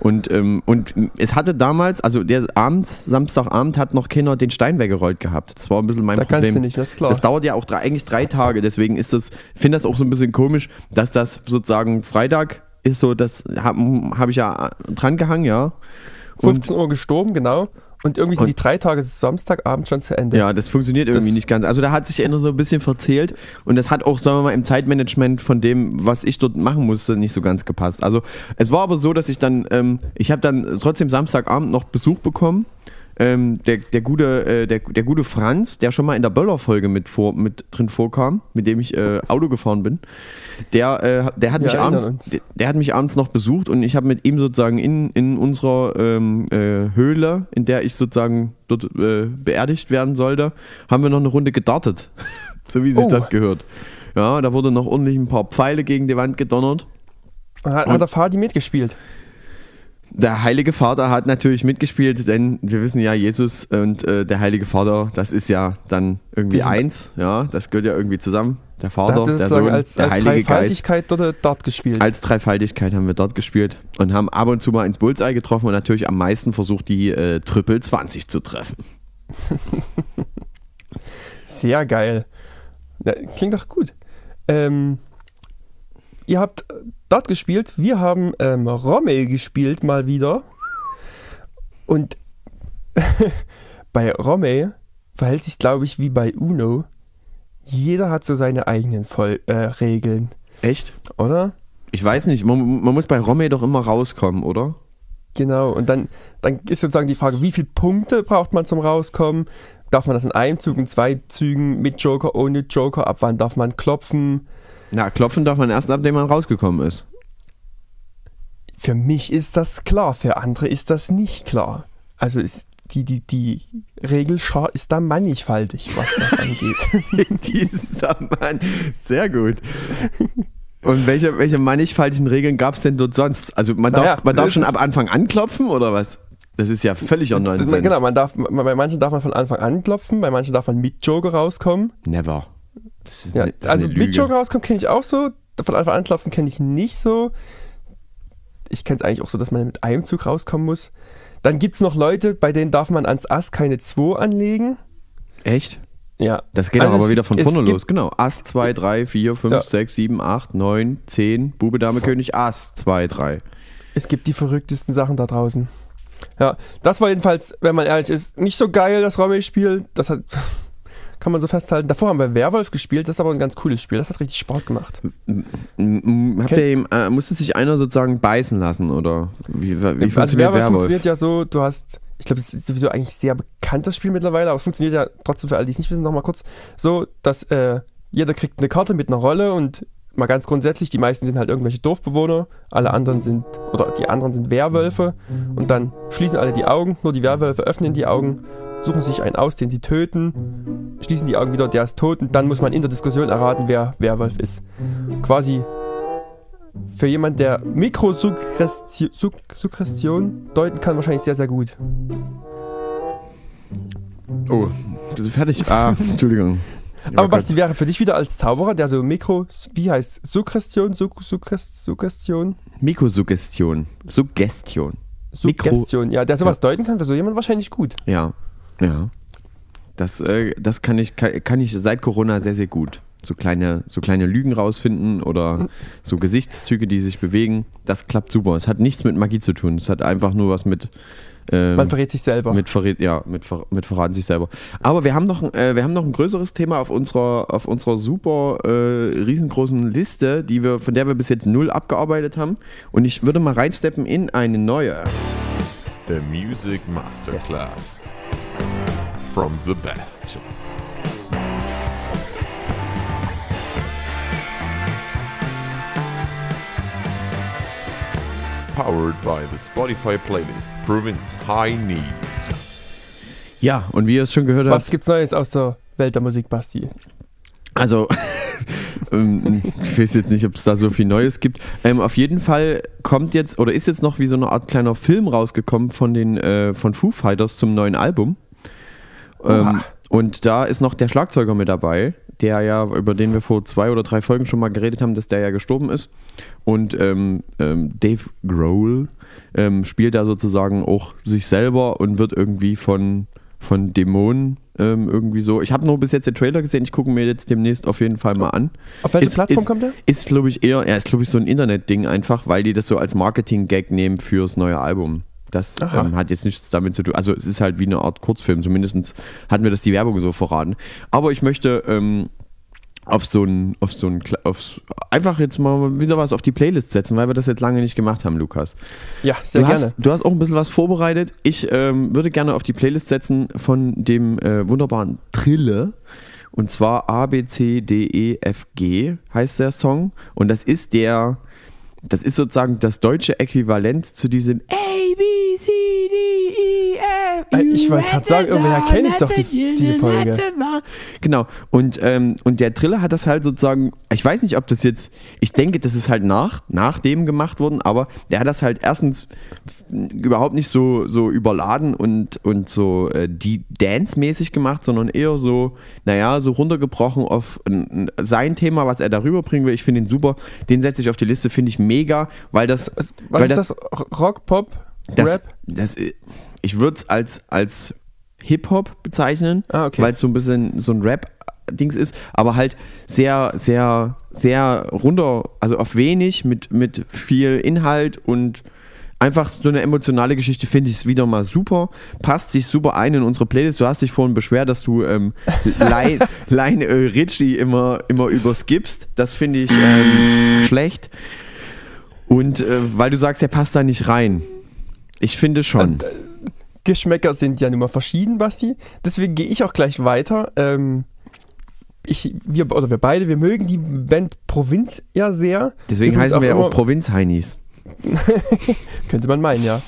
Und, ähm, und es hatte damals, also der Abend, Samstagabend hat noch keiner den Stein weggerollt gehabt. Das war ein bisschen mein Da Problem. kannst du nicht, das ist klar. Das dauert ja auch drei, eigentlich drei Tage, deswegen ist das, finde das auch so ein bisschen komisch, dass das sozusagen Freitag ist so, das habe hab ich ja dran gehangen, ja. Und 15 Uhr gestorben, genau. Und irgendwie sind die drei Tage Samstagabend schon zu Ende. Ja, das funktioniert irgendwie Das- nicht ganz. Also da hat sich einer so ein bisschen verzählt und das hat auch, sagen wir mal, im Zeitmanagement von dem, was ich dort machen musste, nicht so ganz gepasst. Also es war aber so, dass ich dann, ähm, ich habe dann trotzdem Samstagabend noch Besuch bekommen ähm, der, der, gute, äh, der, der gute Franz, der schon mal in der Böller-Folge mit, vor, mit drin vorkam, mit dem ich äh, Auto gefahren bin, der, äh, der, hat Wir mich abends, der, der hat mich abends noch besucht und ich habe mit ihm sozusagen in, in unserer ähm, äh, Höhle, in der ich sozusagen dort äh, beerdigt werden sollte, haben wir noch eine Runde gedartet. so wie sich Oh. das gehört. Ja, da wurde noch ordentlich ein paar Pfeile gegen die Wand gedonnert. Hat, Und- hat der Fadi mitgespielt? Der Heilige Vater hat natürlich mitgespielt, denn wir wissen ja, Jesus und äh, der Heilige Vater, das ist ja dann irgendwie eins, ja, das gehört ja irgendwie zusammen. Der Vater, der Sohn, als, der als Heilige Geist. Dreifaltigkeit dort, dort gespielt. Als Dreifaltigkeit haben wir dort gespielt und haben ab und zu mal ins Bullseye getroffen und natürlich am meisten versucht, die äh, Triple 20 zu treffen. Sehr geil. Ja, klingt doch gut. Ähm, ihr habt dort gespielt, wir haben ähm, Rommel gespielt mal wieder. Und bei Rommel verhält sich, glaube ich, wie bei Uno. Jeder hat so seine eigenen Voll äh, Regeln, Echt? oder? Ich weiß nicht, man, man muss bei Romme doch immer rauskommen, oder? Genau, und dann, dann ist sozusagen die Frage, wie viele Punkte braucht man zum Rauskommen? Darf man das in einem Zug, in zwei Zügen, mit Joker, ohne Joker? Ab wann darf man klopfen? Na, klopfen darf man erst, nachdem man rausgekommen ist. Für mich ist das klar, für andere ist das nicht klar. Also ist die, die, die Regelschar ist da mannigfaltig, was das angeht. Dieser Mann, sehr gut. Und welche, welche mannigfaltigen Regeln gab es denn dort sonst? Also man darf, Naja, man darf schon ist- ab Anfang anklopfen oder was? Das ist ja völliger Nonsens. genau, man darf, bei manchen darf man von Anfang an klopfen, bei manchen darf man mit Joker rauskommen. Never. Ja, eine, also mit. Joker rauskommen kenne ich auch so, von Anfang an klopfen kenne ich nicht so. Ich kenne es eigentlich auch so, dass man mit einem Zug rauskommen muss. Dann gibt es noch Leute, bei denen darf man ans Ass keine 2 anlegen. Echt? Ja. Das geht Also doch aber wieder von vorne los. Genau. Ass 2, 3, 4, 5, Ja. 6, 7, 8, 9, 10. Bube, Dame, König, Ass 2, 3. Es gibt die verrücktesten Sachen da draußen. Ja, das war jedenfalls, wenn man ehrlich ist, nicht so geil, das Rommel-Spiel. Das hat, kann man so festhalten. Davor haben wir Werwolf gespielt, das ist aber ein ganz cooles Spiel. Das hat richtig Spaß gemacht. Habt ihr äh, musste sich einer sozusagen beißen lassen oder wie, wie also funktioniert Werwolf Werwolf? funktioniert ja so, du hast, ich glaube, es ist sowieso eigentlich sehr bekanntes Spiel mittlerweile, aber es funktioniert ja trotzdem für alle, die es nicht wissen, nochmal kurz, so, dass äh, jeder kriegt eine Karte mit einer Rolle und mal ganz grundsätzlich, die meisten sind halt irgendwelche Dorfbewohner, alle anderen sind, oder die anderen sind Werwölfe und dann schließen alle die Augen, nur die Werwölfe öffnen die Augen, suchen sich einen aus, den sie töten, schließen die Augen wieder, der ist tot und dann muss man in der Diskussion erraten, wer Werwolf ist. Quasi für jemand, der Mikrosuggestion deuten kann, wahrscheinlich sehr, sehr gut. Oh, bist du fertig? Ah, Entschuldigung. Aber Basti wäre für dich wieder als Zauberer, der so Mikro, wie heißt Suggestion, Sug, Sugges- Suggestion, Mikrosuggestion. Suggestion. Mikro- Suggestion, ja, der sowas deuten kann, für so jemand wahrscheinlich gut. Ja, ja. Das, äh, das kann, ich, kann, kann ich seit Corona sehr, sehr gut. So kleine, so kleine Lügen rausfinden oder so Gesichtszüge, die sich bewegen. Das klappt super. Es hat nichts mit Magie zu tun. Es hat einfach nur was mit. ähm, Man verrät sich selber. mit, verrät, ja, mit, ver, mit verraten sich selber. Aber wir haben noch, ein- äh, wir haben noch ein größeres Thema auf unserer, auf unserer super äh, riesengroßen Liste, die wir, von der wir bis jetzt null abgearbeitet haben. Und ich würde mal reinsteppen in eine neue. The Music Masterclass from the best. Powered by the Spotify playlist Province High Needs. Ja, und wie ihr es schon gehört habt, Was gibt's Neues aus der Welt der Musik, Basti? Also, ähm, ich weiß jetzt nicht, ob es da so viel Neues gibt. Ähm, auf jeden Fall kommt jetzt oder ist jetzt noch wie so eine Art kleiner Film rausgekommen von den äh, von Foo Fighters zum neuen Album. Ähm, und da ist noch der Schlagzeuger mit dabei, der ja, über den wir vor zwei oder drei Folgen schon mal geredet haben, dass der ja gestorben ist. Und ähm, ähm, Dave Grohl ähm, spielt da sozusagen auch sich selber und wird irgendwie von, von Dämonen ähm, irgendwie so. Ich habe nur bis jetzt den Trailer gesehen, ich gucke mir jetzt demnächst auf jeden Fall mal an. Auf welche Ist- Plattform ist- kommt der? Ist, glaube ich, eher, er ist, glaube ich, so ein Internet-Ding einfach, weil die das so als Marketing-Gag nehmen fürs neue Album. Das ähm, hat jetzt nichts damit zu tun. Also es ist halt wie eine Art Kurzfilm, zumindest hat mir das die Werbung so verraten. Aber ich möchte ähm, auf so ein, auf so ein, Kle- auf, einfach jetzt mal wieder was auf die Playlist setzen, weil wir das jetzt lange nicht gemacht haben, Lukas. Ja, sehr du, gerne. Hast, du hast auch ein bisschen was vorbereitet. Ich ähm, würde gerne auf die Playlist setzen von dem äh, wunderbaren Trille. Und zwar A, B, C, D, E, F, G heißt der Song. Und das ist der, das ist sozusagen das deutsche Äquivalent zu diesem A, B, C, D, F. Äh, ich wollte gerade sagen, irgendwoher kenne ich doch die- diese Folge. Genau. Und, ähm, und der Triller hat das halt sozusagen, ich weiß nicht, ob das jetzt, ich denke, das ist halt nach, nach dem gemacht worden, aber der hat das halt erstens überhaupt nicht so, so überladen und, und so äh, die Dance-mäßig gemacht, sondern eher so, naja, so runtergebrochen auf ein, ein- sein Thema, was er darüber bringen will. Ich finde ihn super. Den setze ich auf die Liste, finde ich mega, weil das. Was, weil ist das? Rock, Pop, das, Rap? Das, ich würde es als, als Hip-Hop bezeichnen, Ah, okay. weil es so ein bisschen so ein Rap-Dings ist, aber halt sehr, sehr, sehr runter, also auf wenig, mit, mit viel Inhalt und einfach so eine emotionale Geschichte finde ich es wieder mal super. Passt sich super ein in unsere Playlist. Du hast dich vorhin beschwert, dass du ähm, Line, Line äh, Richie immer, immer überskippst. Das finde ich ähm, schlecht. Und äh, weil du sagst, der passt da nicht rein. Ich finde schon. Geschmäcker sind ja nun mal verschieden, Basti. Deswegen gehe ich auch gleich weiter. Ähm, ich, wir, oder wir beide, wir mögen die Band Provinz ja sehr. Deswegen Übrigens heißen wir ja auch Provinz-Heinis. Könnte man meinen, ja.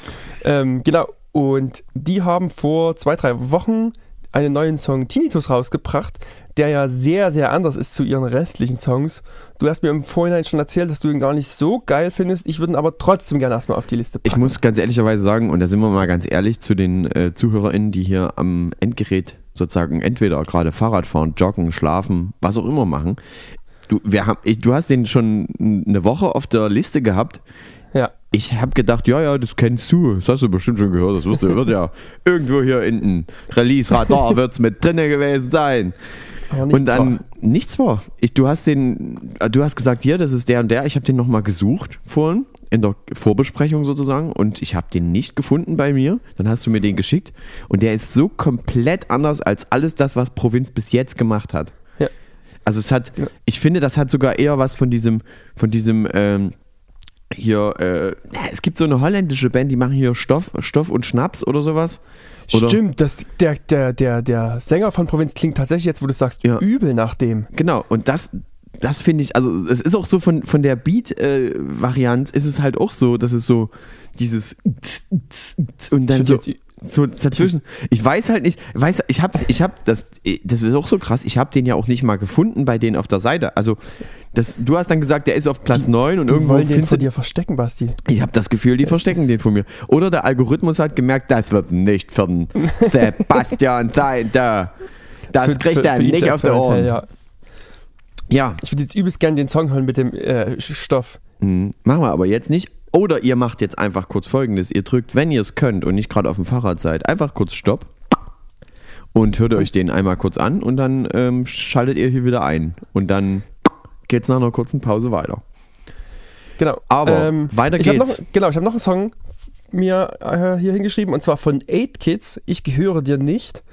Ähm, genau. Und die haben vor zwei, drei Wochen einen neuen Song Tinnitus rausgebracht, der ja sehr, sehr anders ist zu ihren restlichen Songs. Du hast mir im Vorhinein schon erzählt, dass du ihn gar nicht so geil findest. Ich würde ihn aber trotzdem gerne erstmal auf die Liste packen. Ich muss ganz ehrlicherweise sagen, und da sind wir mal ganz ehrlich zu den äh, ZuhörerInnen, die hier am Endgerät sozusagen entweder gerade Fahrrad fahren, joggen, schlafen, was auch immer machen. Du, wir haben, ich, du hast den schon eine Woche auf der Liste gehabt. ja. Ich habe gedacht, ja, ja, das kennst du. Das hast du bestimmt schon gehört. Das wirst du, wird ja irgendwo hier in den Release-Radar wird's mit drinne gewesen sein. Und dann war. nichts war. Ich, du hast den, äh, du hast gesagt, hier, das ist der und der. Ich habe den nochmal gesucht vorhin in der Vorbesprechung sozusagen und ich habe den nicht gefunden bei mir. Dann hast du mir den geschickt und der ist so komplett anders als alles das, was Provinz bis jetzt gemacht hat. Ja. Also es hat, Ja. ich finde, das hat sogar eher was von diesem, von diesem ähm, hier. Äh, es gibt so eine holländische Band, die machen hier Stoff, Stoff und Schnaps oder sowas. Oder- Stimmt, das, der, der, der, der Sänger von Provinz klingt tatsächlich jetzt, wo du sagst, Ja. übel nach dem. Genau, und das, das finde ich, also es ist auch so von, von der Beat-Variante ist es halt auch so, dass es so dieses und dann so, find's so dazwischen. Ich weiß halt nicht, weiß, ich hab's, ich hab das, das ist auch so krass, ich habe den ja auch nicht mal gefunden bei denen auf der Seite. Also das, du hast dann gesagt, der ist auf Platz 9 und Die irgendwo wollen den du dir verstecken, Basti. ich habe das Gefühl, die verstecken den von mir. Oder der Algorithmus hat gemerkt, das wird nicht für den Sebastian sein, da. Das Für- kriegt für- er für nicht auf der Ohren. Ja. ja, Ich würde jetzt übelst gern den Song hören mit dem äh, Stoff. Mhm. Machen wir aber jetzt nicht. Oder ihr macht jetzt einfach kurz folgendes. Ihr drückt, wenn ihr es könnt und nicht gerade auf dem Fahrrad seid, einfach kurz Stopp und hört euch den einmal kurz an und dann ähm, schaltet ihr hier wieder ein. Und dann geht's nach einer kurzen Pause weiter. Genau. Aber weiter ich hab geht's. Noch, genau, ich habe noch einen Song mir äh, hier hingeschrieben und zwar von 8 Kids. Ich gehöre dir nicht.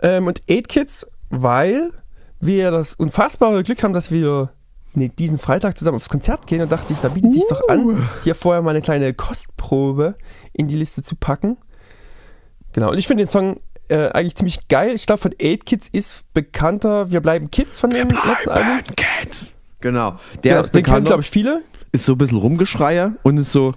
Ähm, und 8 Kids, weil wir das unfassbare Glück haben, dass wir nee, diesen Freitag zusammen aufs Konzert gehen und dachte ich, da bietet sich doch Uh. an, hier vorher mal eine kleine Kostprobe in die Liste zu packen. Genau, und ich finde den Song äh, eigentlich ziemlich geil. Ich glaube, von 8 Kids ist bekannter Wir bleiben Kids von dem letzten Album. Kids. Genau. Der Ja, ist den kennen, bekannt, glaube ich, viele. ist so ein bisschen Rumgeschreie und ist so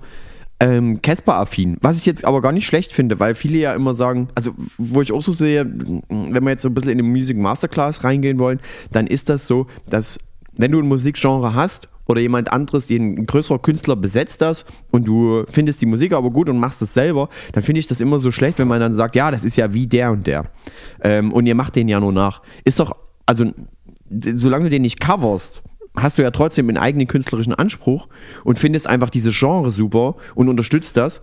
ähm, Casper-affin. Was ich jetzt aber gar nicht schlecht finde, weil viele ja immer sagen, also wo ich auch so sehe, wenn wir jetzt so ein bisschen in die Music Masterclass reingehen wollen, dann ist das so, dass wenn du ein Musikgenre hast oder jemand anderes, ein größerer Künstler besetzt das und du findest die Musik aber gut und machst es selber, dann finde ich das immer so schlecht, wenn man dann sagt, ja, das ist ja wie der und der. Ähm, und ihr macht den ja nur nach. Ist doch, also solange du den nicht coverst, hast du ja trotzdem einen eigenen künstlerischen Anspruch und findest einfach diese Genre super und unterstützt das,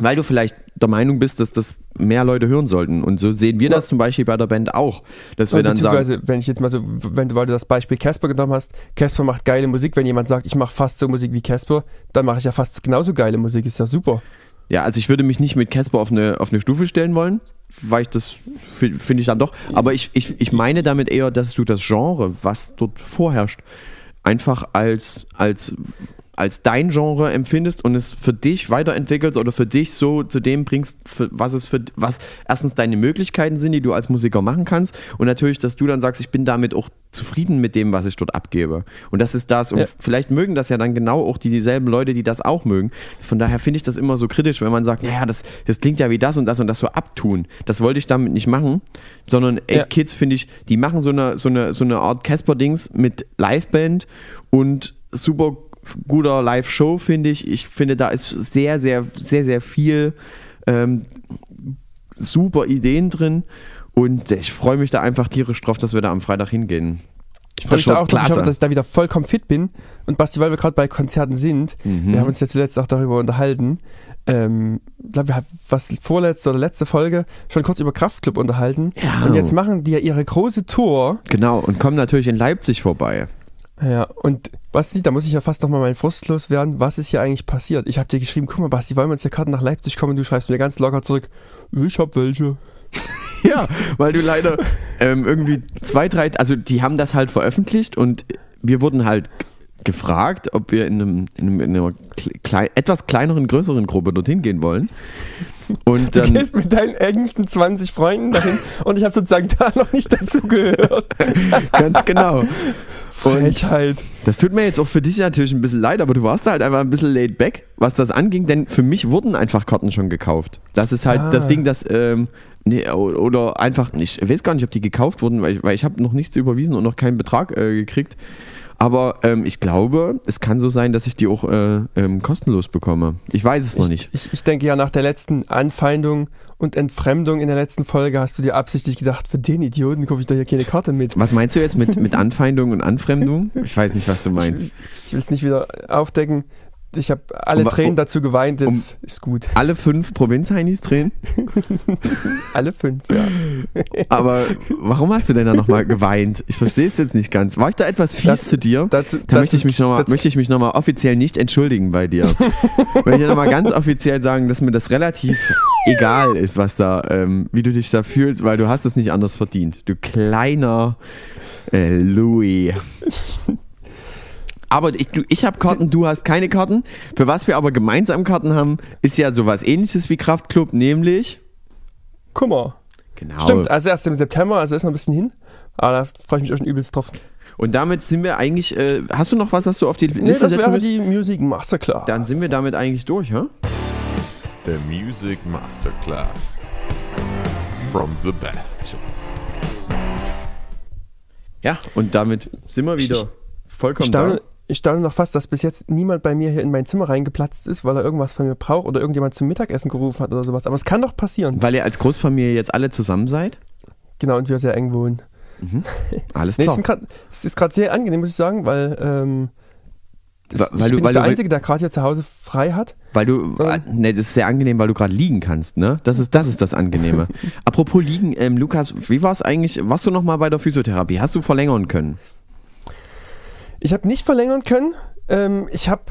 weil du vielleicht der Meinung bist, dass das mehr Leute hören sollten. Und so sehen wir das zum Beispiel bei der Band auch, dass wir dann sagen, Beziehungsweise, wenn ich jetzt mal so, wenn du, weil du das Beispiel Casper genommen hast, Casper macht geile Musik. Wenn jemand sagt, ich mache fast so Musik wie Casper, dann mache ich ja fast genauso geile Musik. Ist ja super. Ja, also ich würde mich nicht mit Casper auf eine, auf eine Stufe stellen wollen, weil ich das fi- finde ich dann doch. Aber ich, ich, ich meine damit eher, dass du das Genre, was dort vorherrscht, einfach als, als, als dein Genre empfindest und es für dich weiterentwickelst oder für dich so zu dem bringst, was es für was erstens deine Möglichkeiten sind, die du als Musiker machen kannst und natürlich, dass du dann sagst, ich bin damit auch zufrieden mit dem, was ich dort abgebe. Und das ist das. Und Ja. vielleicht mögen das ja dann genau auch die, dieselben Leute, die das auch mögen. Von daher finde ich das immer so kritisch, wenn man sagt, naja, das, das klingt ja wie das und das und das so abtun. Das wollte ich damit nicht machen, sondern Ja. Kids, finde ich, die machen so eine, so eine, so eine Art Casper-Dings mit Liveband und super guter Live-Show, finde ich. Ich finde, da ist sehr, sehr, sehr, sehr viel ähm, super Ideen drin. Und ich freue mich da einfach tierisch drauf, dass wir da am Freitag hingehen. Ich freue mich da auch drauf. Ich hoffe, dass ich da wieder vollkommen fit bin. Und Basti, weil wir gerade bei Konzerten sind, Mhm. wir haben uns ja zuletzt auch darüber unterhalten. Ähm, ich glaube, wir haben was vorletzte oder letzte Folge schon kurz über Kraftclub unterhalten. Ja. Und jetzt machen die ja ihre große Tour. Genau, und kommen natürlich in Leipzig vorbei. Ja, und Basti, da muss ich ja fast noch mal meinen Frust loswerden. Was ist hier eigentlich passiert? Ich habe dir geschrieben, guck mal, Basti, wollen wir uns hier Karten nach Leipzig kommen? Du schreibst mir ganz locker zurück, ich hab welche. Ja, weil du leider ähm, irgendwie zwei, drei, also die haben das halt veröffentlicht und wir wurden halt gefragt, ob wir in, einem, in, einem, in einer klei etwas kleineren, größeren Gruppe dorthin gehen wollen. Und Du dann, gehst mit deinen engsten 20 Freunden dahin und ich habe sozusagen da noch nicht dazugehört. ganz genau. Und Frechheit. das tut mir jetzt auch für dich natürlich ein bisschen leid, aber du warst da halt einfach ein bisschen laid back, was das anging, denn für mich wurden einfach Karten schon gekauft. Das ist halt Ah. das Ding, das, ähm, nee, oder einfach, ich weiß gar nicht, ob die gekauft wurden, weil ich, weil ich habe noch nichts überwiesen und noch keinen Betrag äh, gekriegt. Aber ähm, ich glaube, es kann so sein, dass ich die auch äh, ähm, kostenlos bekomme. Ich weiß es noch nicht. Ich, ich, ich denke ja, nach der letzten Anfeindung und Entfremdung in der letzten Folge hast du dir absichtlich gedacht, für den Idioten kaufe ich da hier keine Karte mit. Was meinst du jetzt mit, mit Anfeindung und Anfremdung? Ich weiß nicht, was du meinst. Ich will es nicht wieder aufdecken. Ich habe alle Um Tränen um- dazu geweint, jetzt ist gut. Alle fünf Provinzheinis drehen? Alle fünf, ja. Aber warum hast du denn da nochmal geweint? Ich verstehe es jetzt nicht ganz. War ich da etwas fies Das- zu dir? Dazu, Da möchte ich mich nochmal noch mal offiziell nicht entschuldigen bei dir. möchte ich nochmal ganz offiziell sagen, dass mir das relativ egal ist, was da, ähm, wie du dich da fühlst, weil du hast es nicht anders verdient. Du kleiner äh, Louis. Aber ich, du- ich habe Karten, du hast keine Karten. Für was wir aber gemeinsam Karten haben, ist ja sowas ähnliches wie Kraftclub, nämlich. Kummer. Genau. Stimmt, also erst im September, also ist noch ein bisschen hin. Aber da freue ich mich auch schon übelst drauf. Und damit sind wir eigentlich. Äh, hast du noch was, was du auf die Liste Nee, das setzen wäre willst? die Music Masterclass. Dann sind wir damit eigentlich durch, ja? The Music Masterclass. From the best. Ja, und damit sind wir wieder Ich vollkommen staune, da. ich staune noch fast, dass bis jetzt niemand bei mir hier in mein Zimmer reingeplatzt ist, weil er irgendwas von mir braucht oder irgendjemand zum Mittagessen gerufen hat oder sowas. Aber es kann doch passieren. Weil ihr als Großfamilie jetzt alle zusammen seid? Genau, und wir sehr eng wohnen. Alles Nee, es, klar. grad, es ist gerade sehr angenehm, muss ich sagen, weil, ähm, das, Wa- weil ich du- bin weil nicht der du- Einzige, der gerade hier zu Hause frei hat. Weil du, ne, das ist sehr angenehm, weil du gerade liegen kannst, ne? Das ist das, ist das Angenehme. Apropos liegen, ähm, Lukas, wie war es eigentlich, warst du noch mal bei der Physiotherapie? Hast du verlängern können? Ich habe nicht verlängern können. Ähm, ich habe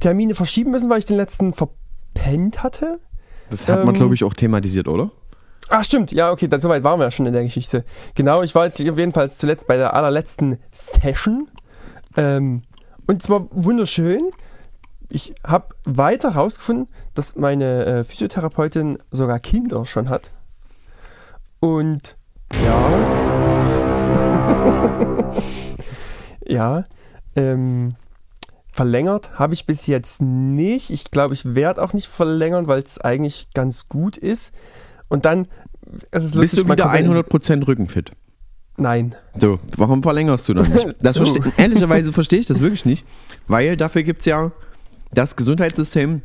Termine verschieben müssen, weil ich den letzten verpennt hatte. Das hat man, Ähm, glaube ich, auch thematisiert, oder? Ach stimmt, ja, okay, dann soweit waren wir ja schon in der Geschichte. Genau, ich war jetzt auf jeden Fall zuletzt bei der allerletzten Session. Ähm, und zwar wunderschön. Ich habe weiter herausgefunden, dass meine äh, Physiotherapeutin sogar Kinder schon hat. Und ja. ja. Ähm, verlängert habe ich bis jetzt nicht. Ich glaube, ich werde auch nicht verlängern, weil es eigentlich ganz gut ist. Und dann, es ist Bist lustig, du man wieder kommt in- 100% rückenfit? Nein. So, warum verlängerst du dann nicht? Das So. verste- ehrlicherweise verstehe ich das wirklich nicht, weil dafür gibt es ja das Gesundheitssystem,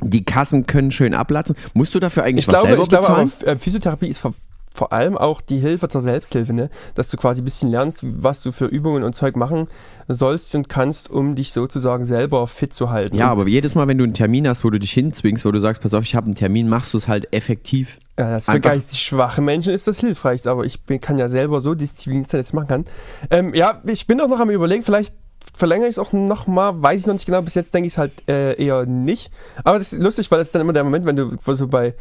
die Kassen können schön ablatzen. Musst du dafür eigentlich Ich was glaube, selber ich glaube aber, bezahlen? äh, Physiotherapie ist vor, vor allem auch die Hilfe zur Selbsthilfe, ne? dass du quasi ein bisschen lernst, was du für Übungen und Zeug machen sollst und kannst, um dich sozusagen selber fit zu halten. ja, und, aber jedes Mal, wenn du einen Termin hast, wo du dich hinzwingst, wo du sagst, pass auf, ich habe einen Termin, machst du es halt effektiv. Ja, das für geistig schwache Menschen ist das hilfreich, aber ich bin, kann ja selber so diszipliniert sein, dass ich machen kann. Ähm, ja, ich bin auch noch am überlegen, vielleicht verlängere ich es auch nochmal, weiß ich noch nicht genau, bis jetzt denke ich es halt äh, eher nicht. Aber das ist lustig, weil das ist dann immer der Moment, wenn du so bei,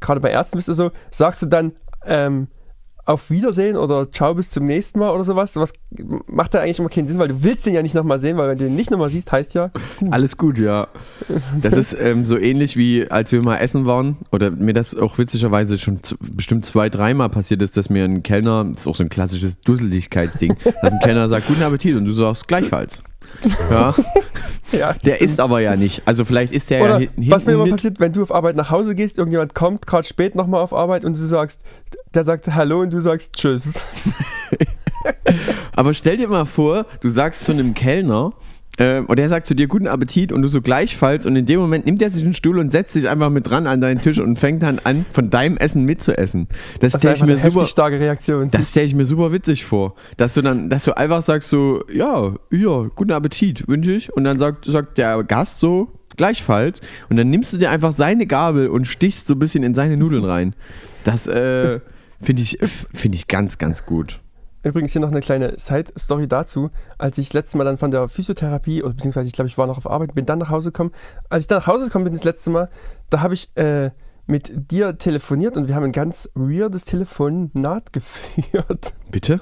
gerade bei Ärzten bist oder so, sagst du dann, ähm, auf Wiedersehen oder ciao bis zum nächsten Mal oder sowas. Sowas macht ja eigentlich immer keinen Sinn, weil du willst den ja nicht nochmal sehen, weil wenn du den nicht nochmal siehst, heißt ja, Alles gut, ja. Das ist ähm, so ähnlich wie als wir mal essen waren oder mir das auch witzigerweise schon bestimmt zwei, dreimal passiert ist, dass mir ein Kellner, das ist auch so ein klassisches Dusseligkeitsding, dass ein Kellner sagt, guten Appetit und du sagst gleichfalls. Ja, ja, der isst aber ja nicht. Also vielleicht ist der Oder ja hin- was mir hinten immer mit. passiert, wenn du auf Arbeit nach Hause gehst, irgendjemand kommt gerade spät nochmal auf Arbeit und du sagst, der sagt Hallo und du sagst Tschüss. Aber stell dir mal vor, du sagst zu einem Kellner, und der sagt zu dir guten Appetit und du so gleichfalls und in dem Moment nimmt er sich einen Stuhl und setzt sich einfach mit dran an deinen Tisch und fängt dann an, von deinem Essen mitzuessen. Das, Das stelle ich mir eine super, starke Reaktion. das stelle ich mir super witzig vor, dass du dann, dass du einfach sagst so, ja, ja, guten Appetit wünsche ich und dann sagt, sagt der Gast so gleichfalls und dann nimmst du dir einfach seine Gabel und stichst so ein bisschen in seine Nudeln rein. Das äh, finde ich, finde ich ganz, ganz gut. Übrigens hier noch eine kleine Side-Story dazu. Als ich das letzte Mal dann von der Physiotherapie, oder beziehungsweise ich glaube, ich war noch auf Arbeit, bin dann nach Hause gekommen. Als ich dann nach Hause gekommen bin das letzte Mal, da habe ich äh, mit dir telefoniert und wir haben ein ganz weirdes Telefonat geführt. Bitte?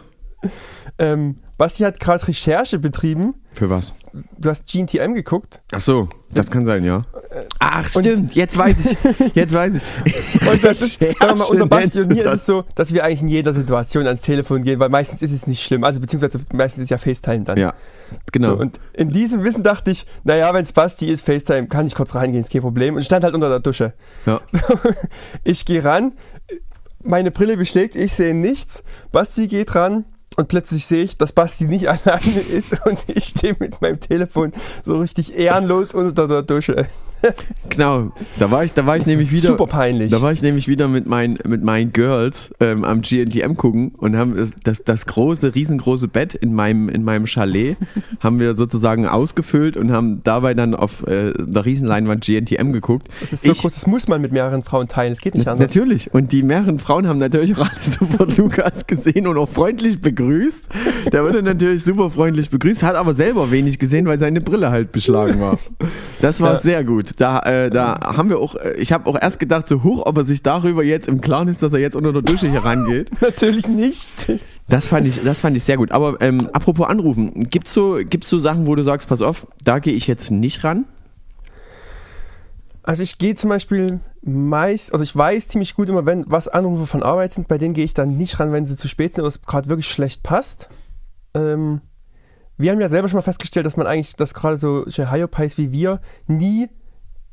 Ähm, Basti hat gerade Recherche betrieben. Für was? Du hast GNTM geguckt. Ach so, das kann sein, ja. Ach, stimmt, jetzt weiß ich. Jetzt weiß ich. Und das ist, sagen wir mal, unter Basti und mir ist es so, dass wir eigentlich in jeder Situation ans Telefon gehen, weil meistens ist es nicht schlimm. Also beziehungsweise meistens ist ja FaceTime dann. Ja, genau. So, und in diesem Wissen dachte ich, naja, wenn es Basti ist, FaceTime, kann ich kurz reingehen, ist kein Problem. Und stand halt unter der Dusche. ja. Ich gehe ran, meine Brille beschlägt, ich sehe nichts. Basti geht ran und plötzlich sehe ich, dass Basti nicht alleine ist und ich stehe mit meinem Telefon so richtig ehrenlos unter der Dusche. Genau, da war ich, da war ich nämlich wieder. Super peinlich. Da war ich nämlich wieder mit meinen, mit meinen Girls ähm, am GNTM gucken und haben das- das, große, riesengroße Bett in meinem, in meinem Chalet haben wir sozusagen ausgefüllt und haben dabei dann auf äh, der Riesenleinwand GNTM geguckt. Das ist so Ich- groß, das muss man mit mehreren Frauen teilen, es geht nicht anders. Natürlich. Und die mehreren Frauen haben natürlich auch alle sofort Lukas gesehen und auch freundlich begrüßt. Der wurde natürlich super freundlich begrüßt, hat aber selber wenig gesehen, weil seine Brille halt beschlagen war. Das war Ja. sehr gut. Da, äh, da haben wir auch, äh, ich habe auch erst gedacht, so hoch, ob er sich darüber jetzt im Klaren ist, dass er jetzt unter der Dusche hier rangeht. Natürlich nicht. Das fand ich, das fand ich sehr gut. Aber ähm, apropos anrufen, gibt's so, gibt's so Sachen, wo du sagst, pass auf, da gehe ich jetzt nicht ran? Also ich gehe zum Beispiel meist, also ich weiß ziemlich gut immer, wenn was Anrufe von Arbeit sind, bei denen gehe ich dann nicht ran, wenn sie zu spät sind oder es gerade wirklich schlecht passt. Ähm, wir haben ja selber schon mal festgestellt, dass man eigentlich, dass gerade so Hyopies wie wir nie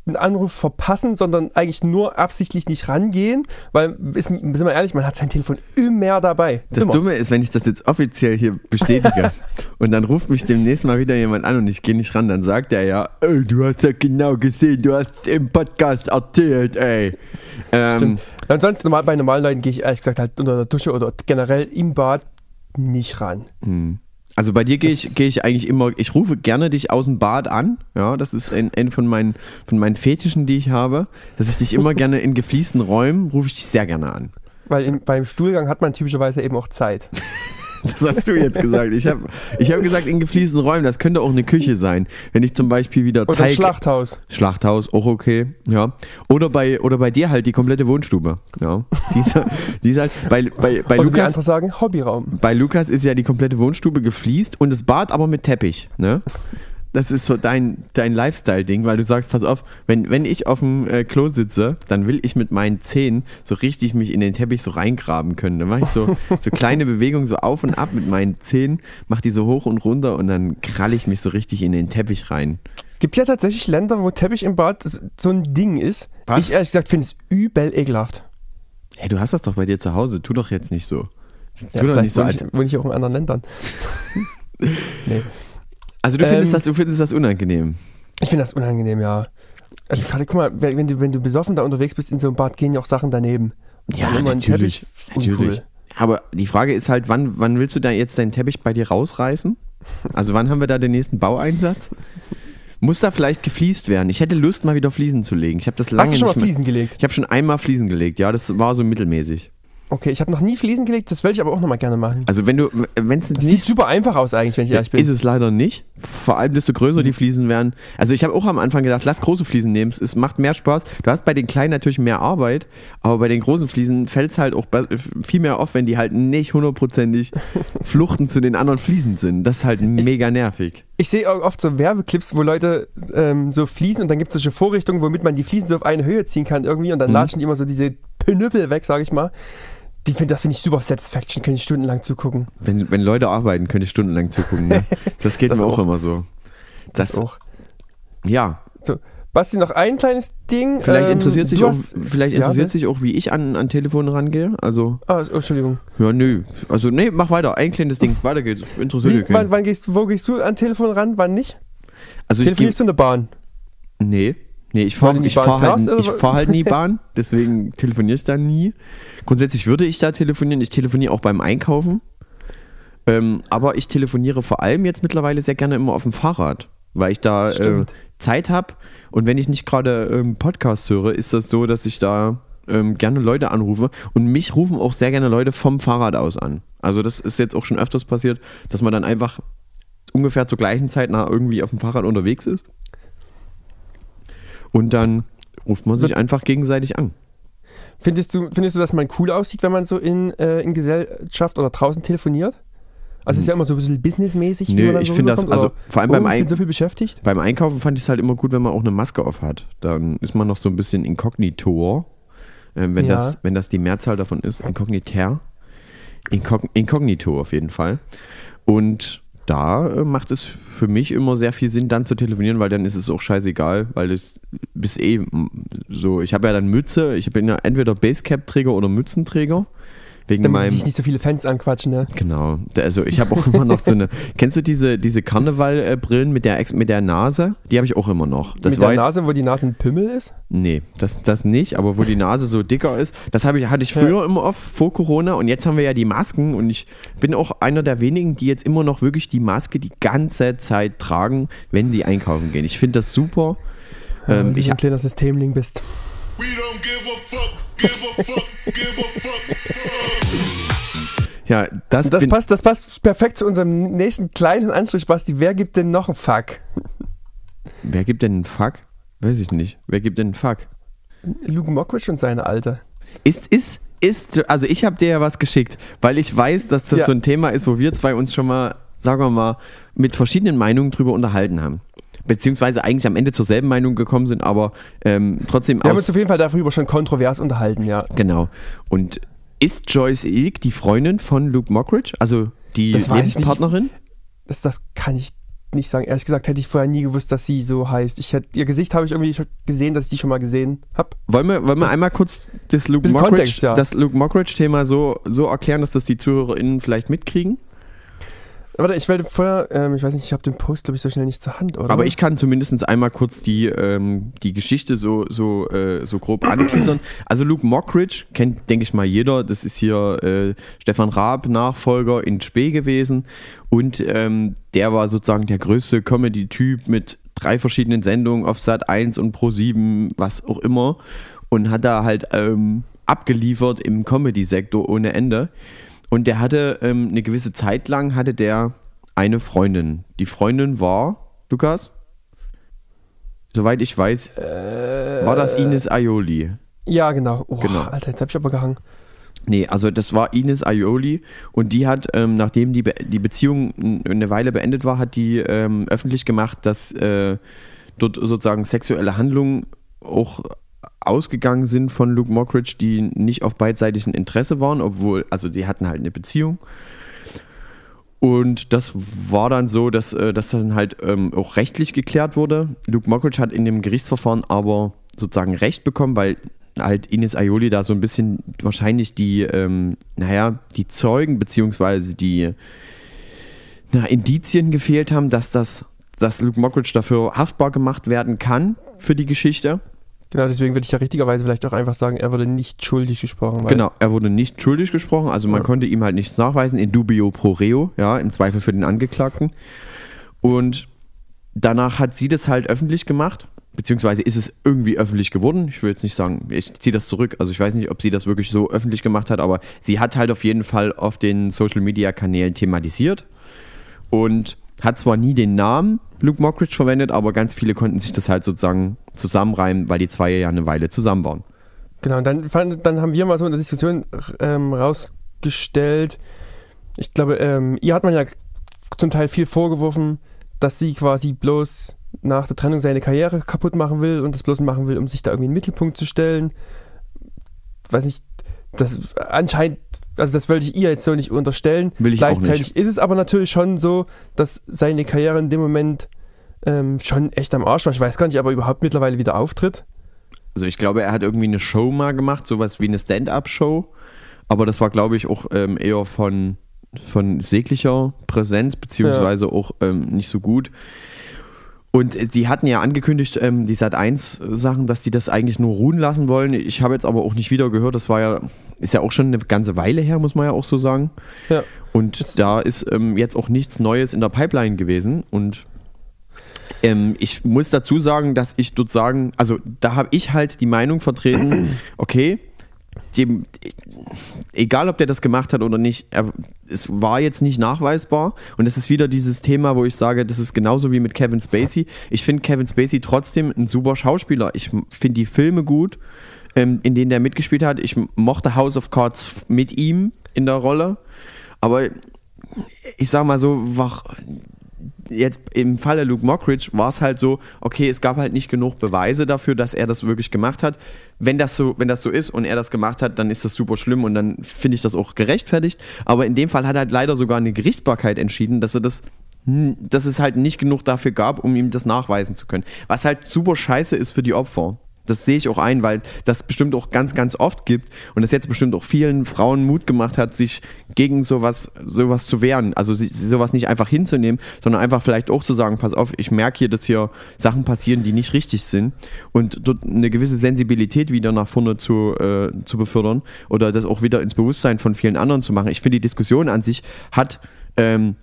einen Anruf verpassen, sondern eigentlich nur absichtlich nicht rangehen, weil, ist, sind wir ehrlich, man hat sein Telefon immer dabei. Das immer. Dumme ist, wenn ich das jetzt offiziell hier bestätige und dann ruft mich demnächst mal wieder jemand an und ich gehe nicht ran, dann sagt er ja, ey, du hast ja genau gesehen, du hast im Podcast erzählt, ey. Ähm, Stimmt. Ansonsten normal, bei normalen Leuten gehe ich ehrlich gesagt halt unter der Dusche oder generell im Bad nicht ran. Also bei dir gehe ich, gehe ich eigentlich immer, ich rufe gerne dich aus dem Bad an. Ja, das ist ein, ein von, meinen, von meinen Fetischen, die ich habe, dass ich dich immer gerne in gefliesten Räumen, rufe ich dich sehr gerne an. Weil im, beim Stuhlgang hat man typischerweise eben auch Zeit. Das hast du jetzt gesagt. Ich habe ich hab gesagt, in gefliesten Räumen, das könnte auch eine Küche sein. Wenn ich zum Beispiel wieder Oder Teig... Schlachthaus. Schlachthaus, auch okay, ja. Oder bei, oder bei dir halt die komplette Wohnstube. Ja. Die ist, die ist halt, bei, bei, bei, Oder Lukas, andere sagen, Hobbyraum. bei Lukas ist ja die komplette Wohnstube gefliest und das Bad aber mit Teppich. Ne? Das ist so dein, dein Lifestyle-Ding, weil du sagst, pass auf, wenn, wenn ich auf dem äh, Klo sitze, dann will ich mit meinen Zehen so richtig mich in den Teppich so reingraben können. Dann mache ich so, so kleine Bewegungen so auf und ab mit meinen Zehen, mache die so hoch und runter und dann kralle ich mich so richtig in den Teppich rein. Gibt ja tatsächlich Länder, wo Teppich im Bad so- ein Ding ist. Was? Ich ehrlich gesagt finde es übel ekelhaft. Hey, du hast das doch bei dir zu Hause. Tu doch jetzt nicht so. Tu Ja, doch nicht so wohne, ich, wohne ich auch in anderen Ländern. nee. Also du findest, Ähm, das, du findest das unangenehm. Ich finde das unangenehm, ja. Also gerade, guck mal, wenn du, wenn du besoffen da unterwegs bist in so einem Bad, gehen ja auch Sachen daneben. Und dann immer ein Teppich, ist uncool. Aber die Frage ist halt, wann, wann willst du da jetzt deinen Teppich bei dir rausreißen? Also wann haben wir da den nächsten Baueinsatz? Muss da vielleicht gefliest werden? Ich hätte Lust, mal wieder Fliesen zu legen. Ich habe das lange Hast du schon mal Fliesen gelegt? Ich habe schon einmal Fliesen gelegt, ja, das war so mittelmäßig. Okay, ich habe noch nie Fliesen gelegt, das will ich aber auch nochmal gerne machen. Also wenn du, wenn es Das sieht nicht super einfach aus eigentlich, wenn ich ehrlich bin. ist es leider nicht. Vor allem desto größer die Fliesen werden. Also ich habe auch am Anfang gedacht, lass große Fliesen nehmen. Es- macht mehr Spaß. Du hast bei den kleinen natürlich mehr Arbeit, aber bei den großen Fliesen fällt es halt auch viel mehr auf, wenn die halt nicht hundertprozentig Fluchten zu den anderen Fliesen sind. Das ist halt mega nervig. Ich sehe auch oft so Werbeclips, wo Leute ähm, so Fliesen und dann gibt es solche Vorrichtungen, womit man die Fliesen so auf eine Höhe ziehen kann irgendwie und dann Mhm. latschen die immer so diese Pinüppel weg, sage ich mal. Die find, das finde ich super Satisfaction, kann ich stundenlang zugucken. Wenn, wenn Leute arbeiten, könnte ich stundenlang zugucken. Ne? Das geht Das mir auch, auch. immer so. Das, Das, auch. Ja, So, Basti, noch ein kleines Ding. vielleicht ähm, interessiert sich du auch, hast- vielleicht Ja, interessiert ne? sich auch, wie ich an, an Telefone rangehe. Also, Ah, oh, Entschuldigung. ja, nö. Also, nee, mach weiter. Ein kleines Ding. Weiter geht's. Interessiert Wie, wann, wann gehst, wo gehst du an Telefon ran, wann nicht? Also, Telefonierst du in der Bahn? Nee. Nee, ich fahre ich fahr halt, ich fahr halt nie Bahn, deswegen telefoniere ich da nie. Grundsätzlich würde ich da telefonieren. Ich telefoniere auch beim Einkaufen. Ähm, aber ich telefoniere vor allem jetzt mittlerweile sehr gerne immer auf dem Fahrrad, weil ich da äh. Zeit habe. Und wenn ich nicht gerade ähm, Podcast höre, ist das so, dass ich da ähm, gerne Leute anrufe. Und mich rufen auch sehr gerne Leute vom Fahrrad aus an. Also das ist jetzt auch schon öfters passiert, dass man dann einfach ungefähr zur gleichen Zeit nach irgendwie auf dem Fahrrad unterwegs ist. Und dann ruft man sich einfach gegenseitig an. Findest du, findest du, dass man cool aussieht, wenn man so in, äh, in Gesellschaft oder draußen telefoniert? Also es ist ja immer so ein bisschen businessmäßig, wie Nö, man dann ich so finde das, also vor allem oh, beim, Ein so viel beschäftigt. beim Einkaufen fand ich es halt immer gut, wenn man auch eine Maske auf hat. Dann ist man noch so ein bisschen inkognito, äh, wenn, Ja. das, wenn das die Mehrzahl davon ist. Inkognitär. Inkog Inkognito auf jeden Fall. Und da äh, macht es für mich immer sehr viel Sinn, dann zu telefonieren, weil dann ist es auch scheißegal, weil es bis eh so, ich habe ja dann Mütze, ich bin ja entweder Basecap-Träger oder Mützenträger. Wegen Damit meinem sich nicht so viele Fans anquatschen, ne? Genau. Also ich habe auch immer noch so eine. Kennst du diese, diese Karnevalbrillen mit der, Ex- mit der Nase? Die habe ich auch immer noch. Das Mit war der jetzt, Nase, wo die Nase ein Pimmel ist? Nee, das, das nicht, aber wo die Nase so dicker ist. Das habe ich, hatte ich früher immer oft vor Corona und jetzt haben wir ja die Masken und ich bin auch einer der wenigen, die jetzt immer noch wirklich die Maske die ganze Zeit tragen, wenn die einkaufen gehen. Ich finde das super. Weil Ähm, du ich, ein kleiner Systemling bist. We don't give a fuck, give a fuck, give a fuck. Ja, das, Das passt, das passt perfekt zu unserem nächsten kleinen Anstrich, Basti. Wer gibt denn noch einen Fuck? Wer gibt denn einen Fuck? Weiß ich nicht. Wer gibt denn einen Fuck? Luke Mockridge und seine Alte. Ist, ist, ist, also ich habe dir ja was geschickt, weil ich weiß, dass das Ja. so ein Thema ist, wo wir zwei uns schon mal, sagen wir mal, mit verschiedenen Meinungen drüber unterhalten haben. Beziehungsweise eigentlich am Ende zur selben Meinung gekommen sind, aber ähm, trotzdem Wir haben uns auf jeden Fall darüber schon kontrovers unterhalten, ja. Genau. Und ist Joyce Ilk die Freundin von Luke Mockridge? Also die Das. Lebenspartnerin? Das, das kann ich nicht sagen. Ehrlich gesagt hätte ich vorher nie gewusst, dass sie so heißt. Ich hätte, ihr Gesicht habe ich irgendwie schon gesehen, dass ich die schon mal gesehen habe. Wollen wir, wollen wir einmal kurz das Luke Mockridge, Kontext, ja. das Luke Mockridge-Thema so, so erklären, dass das die ZuhörerInnen vielleicht mitkriegen? Warte, ich wollte vorher, ähm, ich weiß nicht, ich habe den Post, glaube ich, so schnell nicht zur Hand, oder? Aber ich kann zumindest einmal kurz die, ähm, die Geschichte so, so, äh, so grob anteasern. Also Luke Mockridge kennt, denke ich mal, jeder. Das ist hier äh, Stefan Raab, Nachfolger in Spee gewesen. Und ähm, der war sozusagen der größte Comedy-Typ mit drei verschiedenen Sendungen auf Sat 1 und Pro 7, was auch immer. Und hat da halt ähm, abgeliefert im Comedy-Sektor ohne Ende. Und der hatte ähm, eine gewisse Zeit lang hatte der eine Freundin. Die Freundin war, Lukas? Soweit ich weiß, war das Ines Aioli. Ja, genau. Oh, Genau. Alter, jetzt habe ich aber gehangen. Nee, also das war Ines Aioli und die hat, ähm, nachdem die, Be die Beziehung eine Weile beendet war, hat die ähm, öffentlich gemacht, dass äh, dort sozusagen sexuelle Handlungen auch ausgegangen sind von Luke Mockridge, die nicht auf beidseitigem Interesse waren, obwohl, also die hatten halt eine Beziehung. Und das war dann so, dass äh, das dann halt ähm, auch rechtlich geklärt wurde. Luke Mockridge hat in dem Gerichtsverfahren aber sozusagen Recht bekommen, weil halt Ines Aioli da so ein bisschen wahrscheinlich die, ähm, naja, die Zeugen beziehungsweise die na, Indizien gefehlt haben, dass das, dass Luke Mockridge dafür haftbar gemacht werden kann für die Geschichte. Genau, deswegen würde ich ja richtigerweise vielleicht auch einfach sagen, er wurde nicht schuldig gesprochen. Genau, er wurde nicht schuldig gesprochen, also man Ja. konnte ihm halt nichts nachweisen, in dubio pro reo, ja, im Zweifel für den Angeklagten. Und danach hat sie das halt öffentlich gemacht, beziehungsweise ist es irgendwie öffentlich geworden. Ich will jetzt nicht sagen, ich ziehe das zurück. Also ich weiß nicht, ob sie das wirklich so öffentlich gemacht hat, aber sie hat halt auf jeden Fall auf den Social-Media-Kanälen thematisiert und hat zwar nie den Namen Luke Mockridge verwendet, aber ganz viele konnten sich das halt sozusagen zusammenreimen, weil die zwei ja eine Weile zusammen waren. Genau, dann, dann haben wir mal so in der Diskussion ähm, rausgestellt, ich glaube, ähm, ihr hat man ja zum Teil viel vorgeworfen, dass sie quasi bloß nach der Trennung seine Karriere kaputt machen will und das bloß machen will, um sich da irgendwie in den Mittelpunkt zu stellen. Weiß nicht, das anscheinend, also das wollte ich ihr jetzt so nicht unterstellen. Will ich auch Gleichzeitig ist es aber natürlich schon so, dass seine Karriere in dem Moment ähm, schon echt am Arsch war. Ich weiß gar nicht, ob er überhaupt mittlerweile wieder auftritt. Also ich glaube, er hat irgendwie eine Show mal gemacht, sowas wie eine Stand-up-Show. Aber das war, glaube ich, auch ähm, eher von, von säglicher Präsenz, beziehungsweise auch ähm, nicht so gut. Und sie hatten ja angekündigt, ähm, die Sat1-Sachen, dass die das eigentlich nur ruhen lassen wollen. Ich habe jetzt aber auch nicht wieder gehört, das war ja, ist ja auch schon eine ganze Weile her, muss man ja auch so sagen. Ja. Und Das- da ist ähm, jetzt auch nichts Neues in der Pipeline gewesen. Und ähm, ich muss dazu sagen, dass ich dort sagen, also da habe ich halt die Meinung vertreten, okay, dem, egal ob der das gemacht hat oder nicht, er, es war jetzt nicht nachweisbar. Und es ist wieder dieses Thema, wo ich sage, das ist genauso wie mit Kevin Spacey. Ich finde Kevin Spacey trotzdem ein super Schauspieler. Ich finde die Filme gut, ähm, in denen der mitgespielt hat. Ich mochte House of Cards mit ihm in der Rolle. Aber ich sag mal so, war, jetzt im Falle Luke Mockridge war es halt so, okay, es gab halt nicht genug Beweise dafür, dass er das wirklich gemacht hat. Wenn das so, wenn das so ist und er das gemacht hat, dann ist das super schlimm und dann finde ich das auch gerechtfertigt. Aber in dem Fall hat halt leider sogar eine Gerichtsbarkeit entschieden, dass er das hm, dass es halt nicht genug dafür gab, um ihm das nachweisen zu können. Was halt super scheiße ist für die Opfer. Das sehe ich auch ein, weil das bestimmt auch ganz, ganz oft gibt und das jetzt bestimmt auch vielen Frauen Mut gemacht hat, sich gegen sowas, sowas zu wehren. Also sowas nicht einfach hinzunehmen, sondern einfach vielleicht auch zu sagen, pass auf, ich merke hier, dass hier Sachen passieren, die nicht richtig sind und dort eine gewisse Sensibilität wieder nach vorne zu, äh, zu befördern oder das auch wieder ins Bewusstsein von vielen anderen zu machen. Ich finde, die Diskussion an sich hat ähm,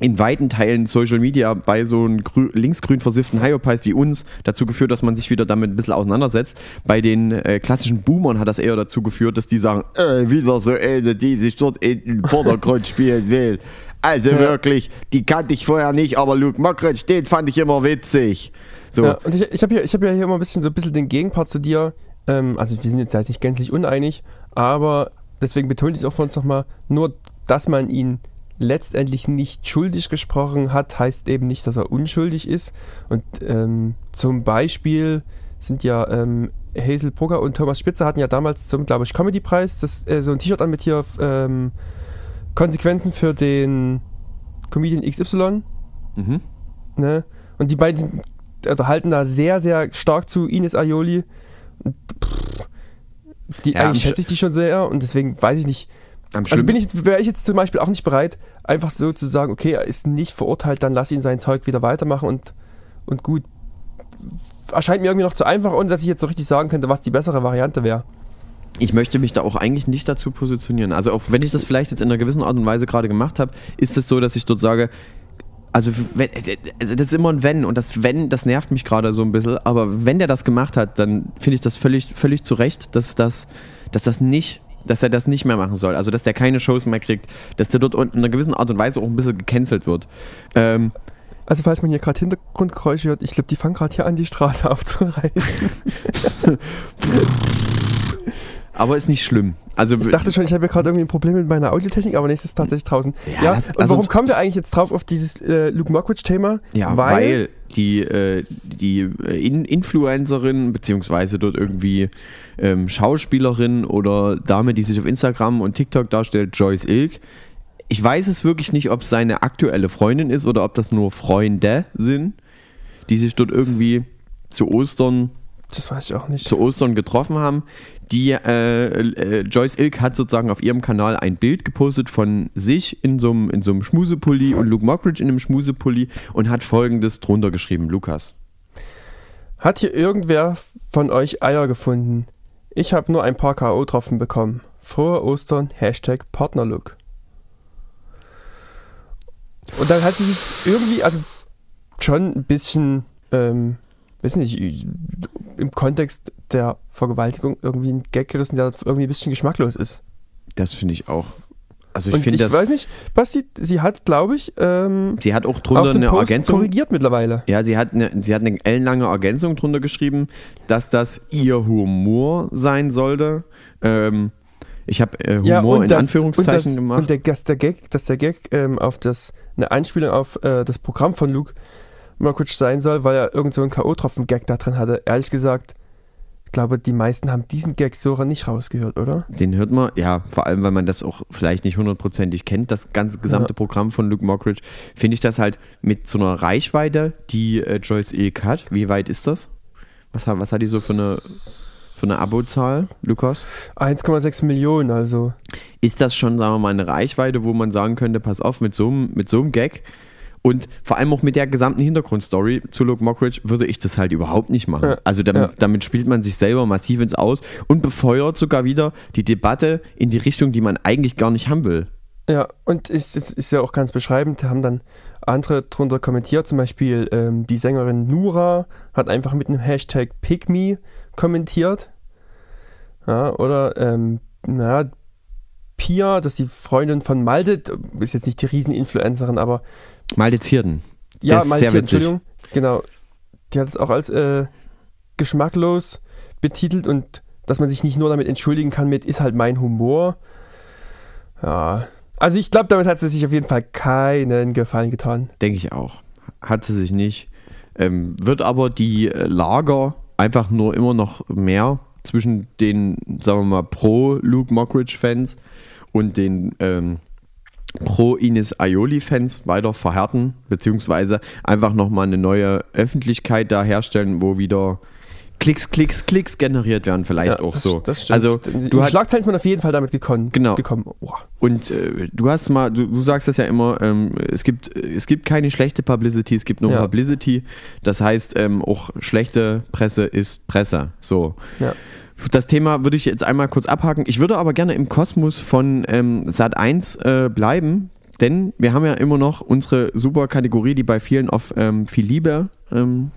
in weiten Teilen Social Media bei so einem grü linksgrün versifften Hyopies wie uns dazu geführt, dass man sich wieder damit ein bisschen auseinandersetzt. Bei den äh, klassischen Boomern hat das eher dazu geführt, dass die sagen, äh, wieder so eine, die sich dort in den Vordergrund spielen will. Also wirklich, die kannte ich vorher nicht, aber Luke Mockridge, den fand ich immer witzig. So, Ja, und ich, ich habe ich hab ja hier immer ein bisschen so ein bisschen den Gegenpart zu dir. Ähm, also wir sind jetzt halt nicht gänzlich uneinig, aber deswegen betone ich es auch für uns nochmal, nur dass man ihn letztendlich nicht schuldig gesprochen hat, heißt eben nicht, dass er unschuldig ist. Und ähm, zum Beispiel sind ja ähm, Hazel Brugger und Thomas Spitzer hatten ja damals zum, glaube ich, Comedy-Preis äh, so ein T-Shirt an mit hier ähm, Konsequenzen für den Comedian XY. mhm. Ne? Und die beiden also halten da sehr, sehr stark zu Ines Aioli. Und, pff, die, Ja, eigentlich schätze ich die schon sehr und deswegen weiß ich nicht. Also bin ich, wäre ich jetzt zum Beispiel auch nicht bereit, einfach so zu sagen, okay, er ist nicht verurteilt, dann lass ihn sein Zeug wieder weitermachen und, und gut. Erscheint mir irgendwie noch zu einfach, ohne dass ich jetzt so richtig sagen könnte, was die bessere Variante wäre. Ich möchte mich da auch eigentlich nicht dazu positionieren. Also auch wenn ich das vielleicht jetzt in einer gewissen Art und Weise gerade gemacht habe, ist es so, dass ich dort sage, also, wenn, also das ist immer ein Wenn und das Wenn, das nervt mich gerade so ein bisschen, aber wenn der das gemacht hat, dann finde ich das völlig, völlig zu Recht, dass das, dass das nicht dass er das nicht mehr machen soll, also dass der keine Shows mehr kriegt, dass der dort in einer gewissen Art und Weise auch ein bisschen gecancelt wird. Ähm, Also falls man hier gerade Hintergrundgeräusche hört, ich glaube, die fangen gerade hier an, die Straße aufzureißen. aber ist nicht schlimm. Also Ich dachte schon, ich habe hier gerade irgendwie ein Problem mit meiner Audiotechnik, aber nächstes ist tatsächlich draußen. Ja, Ja, und also- warum kommen wir eigentlich jetzt drauf auf dieses äh, Luke Mockridge-Thema? Ja, weil, die, äh, die äh, In Influencerin, beziehungsweise dort irgendwie ähm, Schauspielerin oder Dame, die sich auf Instagram und TikTok darstellt, Joyce Ilk. Ich weiß es wirklich nicht, ob es seine aktuelle Freundin ist oder ob das nur Freunde sind, die sich dort irgendwie zu Ostern das weiß ich auch nicht. zu Ostern getroffen haben. Die äh, äh, Joyce Ilk hat sozusagen auf ihrem Kanal ein Bild gepostet von sich in so einem in so einem Schmusepulli und Luke Mockridge in einem Schmusepulli und hat folgendes drunter geschrieben, Lukas. Hat hier irgendwer von euch Eier gefunden? Ich habe nur ein paar K.O.-Tropfen bekommen. Frohe Ostern, Hashtag Partnerlook. Und dann hat sie sich irgendwie, also schon ein bisschen ähm, weiß nicht, im Kontext der Vergewaltigung irgendwie einen Gag gerissen, der irgendwie ein bisschen geschmacklos ist. Das finde ich auch. Also ich finde ich das. weiß nicht, Basti, sie hat, glaube ich, ähm, sie hat auch drunter den eine Post Ergänzung. korrigiert mittlerweile. Ja, sie hat, eine, sie hat eine ellenlange Ergänzung drunter geschrieben, dass das ihr Humor sein sollte. Ähm, ich habe äh, Humor in das- Anführungszeichen und das, gemacht. Und der, dass der Gag, dass der Gag ähm, auf das, eine Einspielung auf äh, das Programm von Luke Mockridge sein soll, weil er irgend so einen K.O.-Tropfen-Gag da drin hatte. Ehrlich gesagt, ich glaube, die meisten haben diesen Gag so nicht rausgehört, oder? Den hört man, ja, vor allem, weil man das auch vielleicht nicht hundertprozentig kennt, das ganze gesamte Ja. Programm von Luke Mockridge, finde ich das halt mit so einer Reichweite, die äh, Joyce Ilk hat. Wie weit ist das? Was, hat- was hat die so für eine, für eine Abozahl, Lukas? 1,6 Millionen, also. ist das schon, sagen wir mal, eine Reichweite, wo man sagen könnte, pass auf, mit so einem, mit so einem Gag und vor allem auch mit der gesamten Hintergrundstory zu Luke Mockridge würde ich das halt überhaupt nicht machen. Ja, Also damit, ja. damit spielt man sich selber massiv ins Aus und befeuert sogar wieder die Debatte in die Richtung, die man eigentlich gar nicht haben will. Ja, und ist, ist, ist ja auch ganz beschreibend, da haben dann andere drunter kommentiert, zum Beispiel ähm, die Sängerin Nura hat einfach mit einem Hashtag PickMe kommentiert. Ja, oder ähm, naja, Pia, das ist die Freundin von Malte, ist jetzt nicht die Rieseninfluencerin, aber Malte Zierden. ja, witzig. Entschuldigung, genau. Die hat es auch als äh, geschmacklos betitelt und dass man sich nicht nur damit entschuldigen kann mit ist halt mein Humor. Ja, also ich glaube, damit hat sie sich auf jeden Fall keinen Gefallen getan. Denke ich auch. Hat sie sich nicht. Ähm, wird aber die äh, Lager einfach nur immer noch mehr zwischen den, sagen wir mal, pro-Luke Mockridge-Fans und den ähm, pro-Ines Aioli-Fans weiter verhärten, beziehungsweise einfach nochmal eine neue Öffentlichkeit da herstellen, wo wieder Klicks, Klicks, Klicks generiert werden, vielleicht auch das, so. Das stimmt. also du hast, Schlagzeilen ist man auf jeden Fall damit gekommen. Genau. gekommen. Und äh, du hast mal, du, du sagst das ja immer, ähm, es, gibt, es gibt keine schlechte Publicity, es gibt nur Ja. Publicity. Das heißt, ähm, auch schlechte Presse ist Presse. So. Ja. Das Thema würde ich jetzt einmal kurz abhaken. Ich würde aber gerne im Kosmos von ähm, Sat 1 äh, bleiben, denn wir haben ja immer noch unsere super Kategorie, die bei vielen auf ähm, viel Liebe ähm,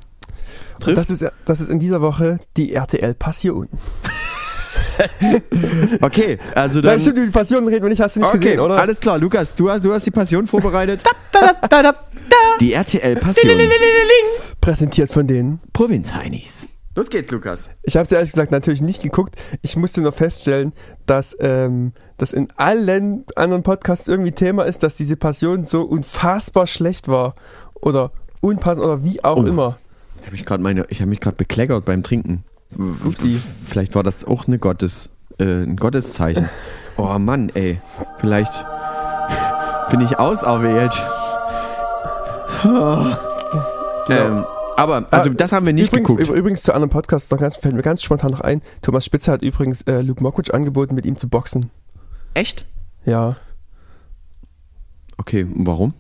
trifft. das ist, das ist in dieser Woche die RTL Passion. okay, also Nein, dann. stimmt, über die Passion reden wir nicht, hast du nicht Okay, gesehen, oder? alles klar. Lukas, du hast, du hast die Passion vorbereitet. Die RTL Passion. Präsentiert von denen. Provinz-Heinis. Los geht's, Lukas. Ich habe es ehrlich gesagt natürlich nicht geguckt. Ich musste nur feststellen, dass ähm, das in allen anderen Podcasts irgendwie Thema ist, dass diese Passion so unfassbar schlecht war. Oder unpassend oder wie auch Oh. immer. Jetzt habe ich gerade meine, ich habe mich gerade bekleckert beim Trinken. Upsi. Vielleicht war das auch eine Gottes, äh, ein Gotteszeichen. Oh Mann, ey. Vielleicht bin ich auserwählt. Ähm, aber, also Ah, das haben wir nicht übrigens, geguckt. üb- übrigens zu anderen Podcasts, noch ganz, fällt mir ganz spontan noch ein. Thomas Spitzer hat übrigens äh, Luke Mockridge angeboten, mit ihm zu boxen. Echt? Ja. Okay, warum?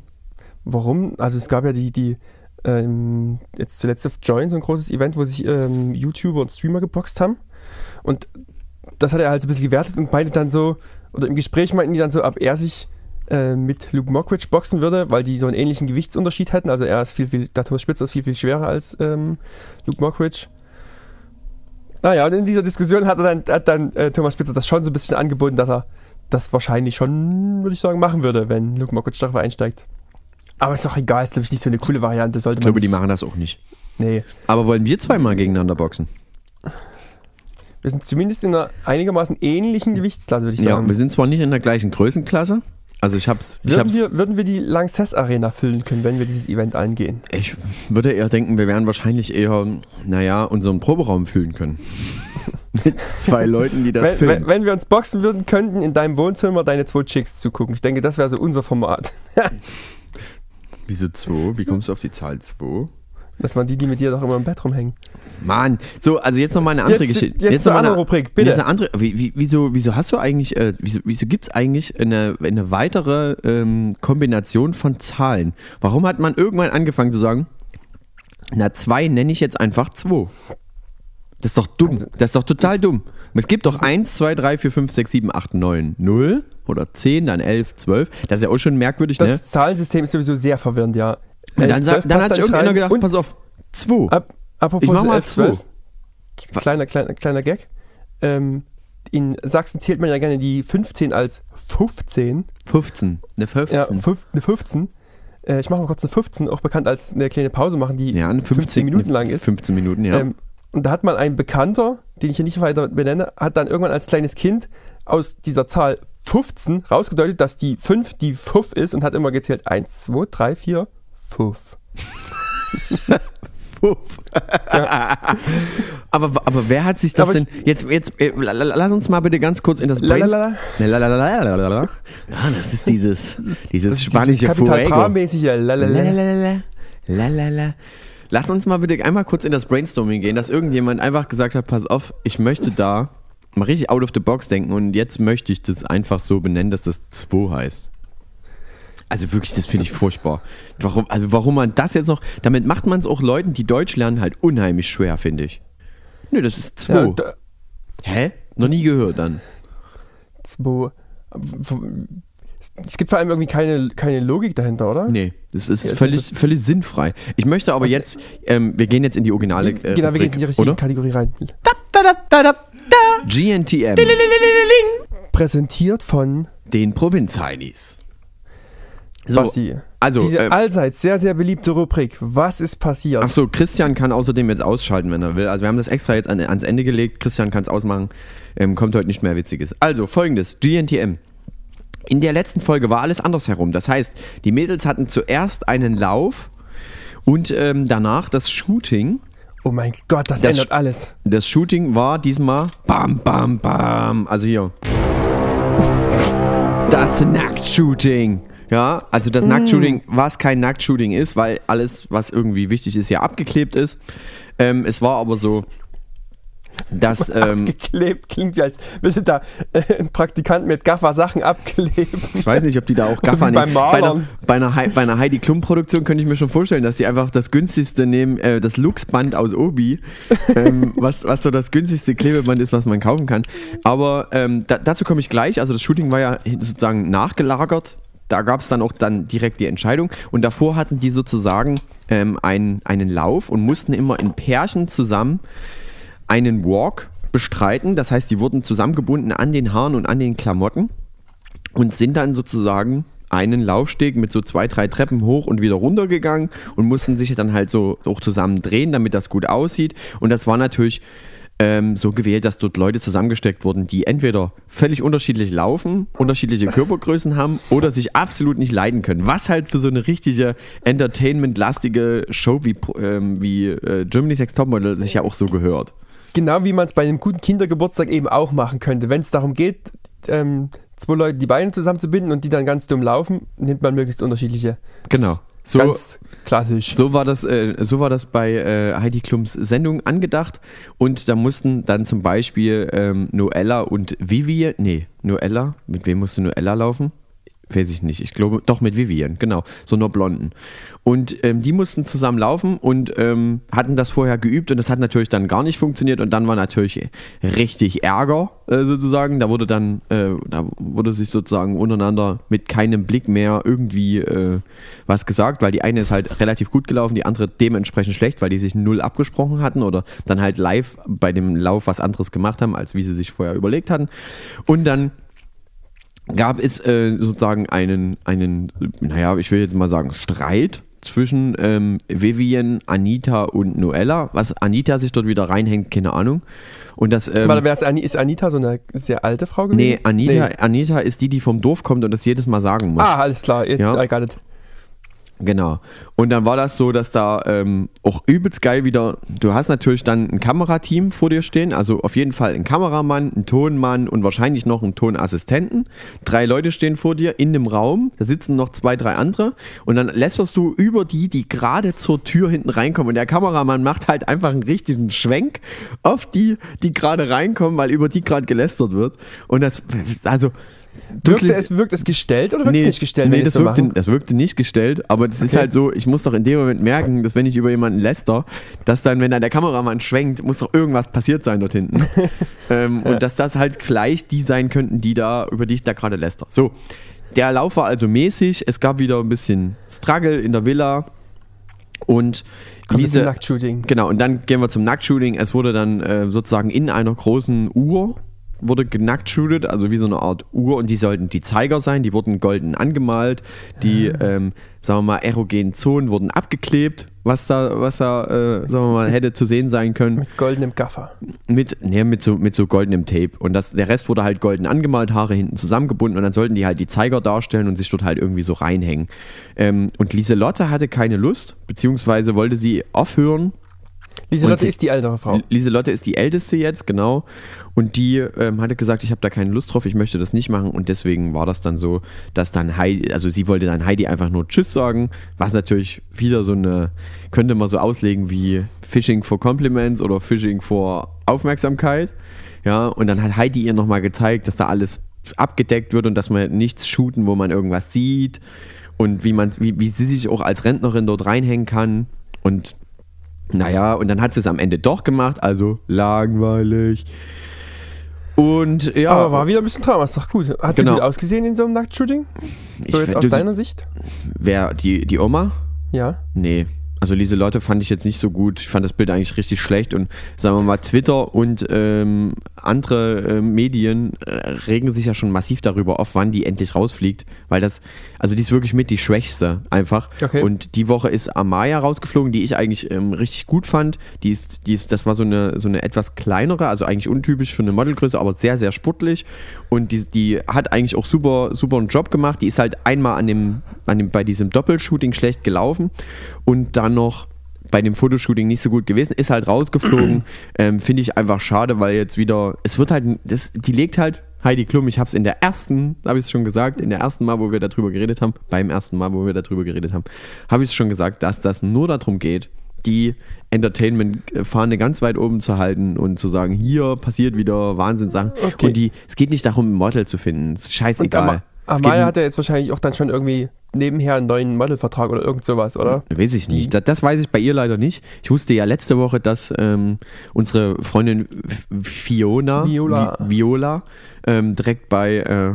Warum? Also es gab ja die, die ähm, jetzt zuletzt auf Join so ein großes Event, wo sich ähm, YouTuber und Streamer geboxt haben. Und das hat er halt so ein bisschen gewertet und meinte dann so, oder im Gespräch meinten die dann so, ob er sich äh, mit Luke Mockridge boxen würde, weil die so einen ähnlichen Gewichtsunterschied hätten. Also er ist viel, viel, der Thomas Spitzer ist viel, viel schwerer als ähm, Luke Mockridge. Naja, und in dieser Diskussion hat, er dann, hat dann äh, Thomas Spitzer das schon so ein bisschen angeboten, dass er das wahrscheinlich schon, würde ich sagen, machen würde, wenn Luke Mockridge darauf einsteigt. Aber ist doch egal, ist glaube ich nicht so eine coole Variante. Sollte Ich glaube, die machen das auch nicht. Nee. Aber wollen wir zweimal gegeneinander boxen? Wir sind zumindest in einer einigermaßen ähnlichen Gewichtsklasse, würde ich Ja, sagen. wir sind zwar nicht in der gleichen Größenklasse. Also ich hab's, ich würden, hab's, wir, würden wir die Lanxess Arena füllen können, wenn wir dieses Event angehen? ich würde eher denken, wir werden wahrscheinlich eher, naja, unseren Proberaum füllen können. Mit zwei Leuten, die das Wenn, filmen. wenn, wenn wir uns boxen würden, könnten in deinem Wohnzimmer deine zwei Chicks zugucken. Ich denke, das wäre so unser Format. Wieso zwei? Wie kommst du auf die Zahl zwei? Das waren die, die mit dir doch immer im Bett rumhängen. Mann, so, also jetzt noch mal eine andere Jetzt- Geschichte. jetzt zur noch eine- Rubrik, bitte. Jetzt eine andere, wie, wie, wieso, wieso hast du eigentlich, äh, wieso, wieso gibt es eigentlich eine, eine weitere ähm, Kombination von Zahlen? Warum hat man irgendwann angefangen zu sagen, na, zwei nenne ich jetzt einfach zwei? Das ist doch dumm. Das ist doch total das- dumm. Es gibt doch 1, 2, 3, 4, 5, 6, 7, 8, 9, 0 oder 10, dann 11, 12. Das ist ja auch schon merkwürdig, Das ne? Zahlensystem ist sowieso sehr verwirrend, ja. Und dann, sagt, dann hat sich irgendeiner gedacht, Und pass auf, 2. ab, Apropos Ich mach mal 11, 12. Wa- Kleiner, kleiner, kleiner Gag. Ähm, in Sachsen zählt man ja gerne die 15 als 15. 15. Eine 15. Ja, fünf, eine 15. Äh, ich mache mal kurz eine 15, auch bekannt als eine kleine Pause machen, die Ja, eine 15 15 Minuten lang ist. 15 Minuten, ja. Ähm, und da hat man einen Bekannter, den ich hier nicht weiter benenne, hat dann irgendwann als kleines Kind aus dieser Zahl 15 rausgedeutet, dass die 5 die 5 ist und hat immer gezählt 1, 2, 3, 4, 5. Puff. aber, aber wer hat sich das denn. Jetzt, jetzt, äh, la- la- lass uns mal bitte ganz kurz in das. Lalalala. Lalalala. Das ist dieses, dieses Das spanische Kapital. Lalalala. Lass uns mal bitte einmal kurz in das Brainstorming gehen, dass irgendjemand einfach gesagt hat, pass auf, ich möchte da mal richtig out of the box denken und jetzt möchte ich das einfach so benennen, dass das 2 heißt. Also wirklich, das finde ich furchtbar. Warum, also warum man das jetzt noch, damit macht man es auch Leuten, die Deutsch lernen, halt unheimlich schwer, finde ich. Nö, das ist 2. Ja, da, Hä? Noch nie gehört dann. zwei. Es gibt vor allem irgendwie keine, keine Logik dahinter, oder? Nee, das ist Ja, völlig, das- völlig sinnfrei. Ich möchte aber jetzt, ähm, wir gehen jetzt in die originale äh, genau, wir gehen in die richtige oder? Kategorie rein. GNTM, Präsentiert von den Provinz-Heinis. So, Basti. also, Diese äh, allseits sehr, sehr beliebte Rubrik. Was ist passiert? ach so, Christian kann außerdem jetzt ausschalten, wenn er will. Also wir haben das extra jetzt an, ans Ende gelegt. Christian kann es ausmachen. Ähm, kommt heute nicht mehr Witziges. Also, folgendes, GNTM. In der letzten Folge war alles andersherum. Das heißt, die Mädels hatten zuerst einen Lauf und ähm, danach das Shooting. Oh mein Gott, das, Das- ändert alles. Das Shooting war diesmal bam, bam, bam. Also hier. Das Nacktshooting. Ja, also das Nacktshooting, was kein Nacktshooting ist, weil alles, was irgendwie wichtig ist, ja abgeklebt ist. Ähm, es war aber so, dass ähm, Geklebt klingt wie als würde da äh, ein Praktikant mit Gaffer Sachen abkleben. ich weiß nicht, ob die da auch Gaffer nehmen. Bei einer, bei, einer, bei einer Heidi Klum Produktion könnte ich mir schon vorstellen, dass die einfach das günstigste nehmen, äh, das Luxband aus Obi, ähm, was, was so das günstigste Klebeband ist, was man kaufen kann. Aber ähm, da, dazu komme ich gleich. Also das Shooting war ja sozusagen nachgelagert. Da gab es dann auch dann direkt die Entscheidung. Und davor hatten die sozusagen ähm, einen, einen Lauf und mussten immer in Pärchen zusammen einen Walk bestreiten. Das heißt, die wurden zusammengebunden an den Haaren und an den Klamotten und sind dann sozusagen einen Laufsteg mit so zwei, drei Treppen hoch und wieder runter gegangen und mussten sich dann halt so auch zusammen drehen, damit das gut aussieht. Und das war natürlich ähm, so gewählt, dass dort Leute zusammengesteckt wurden, die entweder völlig unterschiedlich laufen, unterschiedliche Körpergrößen haben oder sich absolut nicht leiden können. Was halt für so eine richtige Entertainment-lastige Show wie, ähm, wie äh, Germany's Next Topmodel sich ja auch so gehört. Genau wie man es bei einem guten Kindergeburtstag eben auch machen könnte. Wenn es darum geht, ähm, zwei Leute die Beine zusammenzubinden und die dann ganz dumm laufen, nimmt man möglichst unterschiedliche. Genau. So- ganz klassisch. So war das, äh, so war das bei äh, Heidi Klums Sendung angedacht. Und da mussten dann zum Beispiel ähm, Noella und Vivian, nee, Noella, mit wem musste Noella laufen? Weiß ich nicht. Ich glaube, doch mit Vivian, genau. So einer Blonden. Und ähm, die mussten zusammen laufen und ähm, hatten das vorher geübt und das hat natürlich dann gar nicht funktioniert und dann war natürlich richtig Ärger äh, sozusagen. Da wurde dann, äh, da wurde sich sozusagen untereinander mit keinem Blick mehr irgendwie äh, was gesagt, weil die eine ist halt relativ gut gelaufen, die andere dementsprechend schlecht, weil die sich null abgesprochen hatten oder dann halt live bei dem Lauf was anderes gemacht haben, als wie sie sich vorher überlegt hatten. Und dann gab es äh, sozusagen einen, einen, naja, ich will jetzt mal sagen, Streit zwischen ähm, Vivian, Anita und Noella. Was Anita sich dort wieder reinhängt, keine Ahnung. Und das, ähm, Warte, ist, Ani ist Anita so eine sehr alte Frau gewesen? nee, Anita, Anita ist die, die vom Dorf kommt und das jedes Mal sagen muss. Ah, alles klar, jetzt Ja. I got it. Genau. Und dann war das so, dass da ähm, auch übelst geil wieder, du hast natürlich dann ein Kamerateam vor dir stehen, also auf jeden Fall ein Kameramann, ein Tonmann und wahrscheinlich noch einen Tonassistenten. Drei Leute stehen vor dir in dem Raum, da sitzen noch zwei, drei andere und dann lässerst du über die, die gerade zur Tür hinten reinkommen und der Kameramann macht halt einfach einen richtigen Schwenk auf die, die gerade reinkommen, weil über die gerade gelästert wird. Und das, also... Wirkte es, wirkt es gestellt oder wirkt es nicht gestellt, nee, das, so wirkte, das wirkte nicht gestellt, aber das ist Okay. halt so, ich muss doch in dem Moment merken, dass wenn ich über jemanden läster, dass dann, wenn dann der Kameramann schwenkt, muss doch irgendwas passiert sein dort hinten. ähm, Und dass das halt vielleicht die sein könnten, die da, über die ich da gerade läster. So, der Lauf war also mäßig, es gab wieder ein bisschen Struggle in der Villa. Und Kommt zum Nacktshooting. Genau, und dann gehen wir zum Nacktshooting. Es wurde dann äh, sozusagen in einer großen Uhr wurde genacktshootet, also wie so eine Art Uhr und die sollten die Zeiger sein, die wurden golden angemalt, die, ähm, sagen wir mal, erogenen Zonen wurden abgeklebt, was da, was da, äh, sagen wir mal, hätte zu sehen sein können. Mit goldenem Gaffer. Mit, nee, mit so, mit so goldenem Tape. Und das, der Rest wurde halt golden angemalt, Haare hinten zusammengebunden und dann sollten die halt die Zeiger darstellen und sich dort halt irgendwie so reinhängen. Ähm, und Lieselotte hatte keine Lust, beziehungsweise wollte sie aufhören, Lieselotte ist die ältere Frau. Lieselotte ist die älteste jetzt, genau. Und die ähm, hatte gesagt, ich habe da keine Lust drauf, ich möchte das nicht machen. Und deswegen war das dann so, dass dann Heidi, also sie wollte dann Heidi einfach nur Tschüss sagen, was natürlich wieder so eine, könnte man so auslegen wie Fishing for Compliments oder Fishing for Aufmerksamkeit. Ja, und dann hat Heidi ihr nochmal gezeigt, dass da alles abgedeckt wird und dass man nichts shooten, wo man irgendwas sieht und wie man, wie, wie sie sich auch als Rentnerin dort reinhängen kann. Und naja, und dann hat sie es am Ende doch gemacht, also langweilig. Und ja, Aber war wieder ein bisschen Trauma, ist doch gut. Hat Genau. sie gut ausgesehen in so einem Nacktshooting? So jetzt aus deiner Sicht? wer, die, die Oma? Ja. Nee. Also Lieselotte fand ich jetzt nicht so gut. Ich fand das Bild eigentlich richtig schlecht und sagen wir mal, Twitter und ähm, andere äh, Medien äh, regen sich ja schon massiv darüber auf, wann die endlich rausfliegt, weil das, also die ist wirklich mit die Schwächste einfach. Okay. Und die Woche ist Amaya rausgeflogen, die ich eigentlich ähm, richtig gut fand. Die ist, die ist, das war so eine, so eine etwas kleinere, also eigentlich untypisch für eine Modelgröße, aber sehr, sehr sportlich. Und die, die hat eigentlich auch super, super einen Job gemacht. Die ist halt einmal an dem, an dem, bei diesem Doppelshooting schlecht gelaufen und dann noch bei dem Fotoshooting nicht so gut gewesen, ist halt rausgeflogen. ähm, Finde ich einfach schade, weil jetzt wieder, es wird halt, das, die legt halt Heidi Klum, ich habe es in der ersten, habe ich es schon gesagt, in der ersten Mal, wo wir darüber geredet haben, beim ersten Mal, wo wir darüber geredet haben, habe ich es schon gesagt, dass das nur darum geht, die Entertainment-Fahne ganz weit oben zu halten und zu sagen, hier passiert wieder Wahnsinnssachen. Okay. Und die, es geht nicht darum, ein Model zu finden. Es ist scheißegal. Amaya hat ja jetzt wahrscheinlich auch dann schon irgendwie nebenher einen neuen Modelvertrag oder irgend sowas, oder? Weiß ich nicht. Das, das weiß ich bei ihr leider nicht. Ich wusste ja letzte Woche, dass ähm, unsere Freundin Fiona, Viola. Vi Viola ähm, direkt bei äh,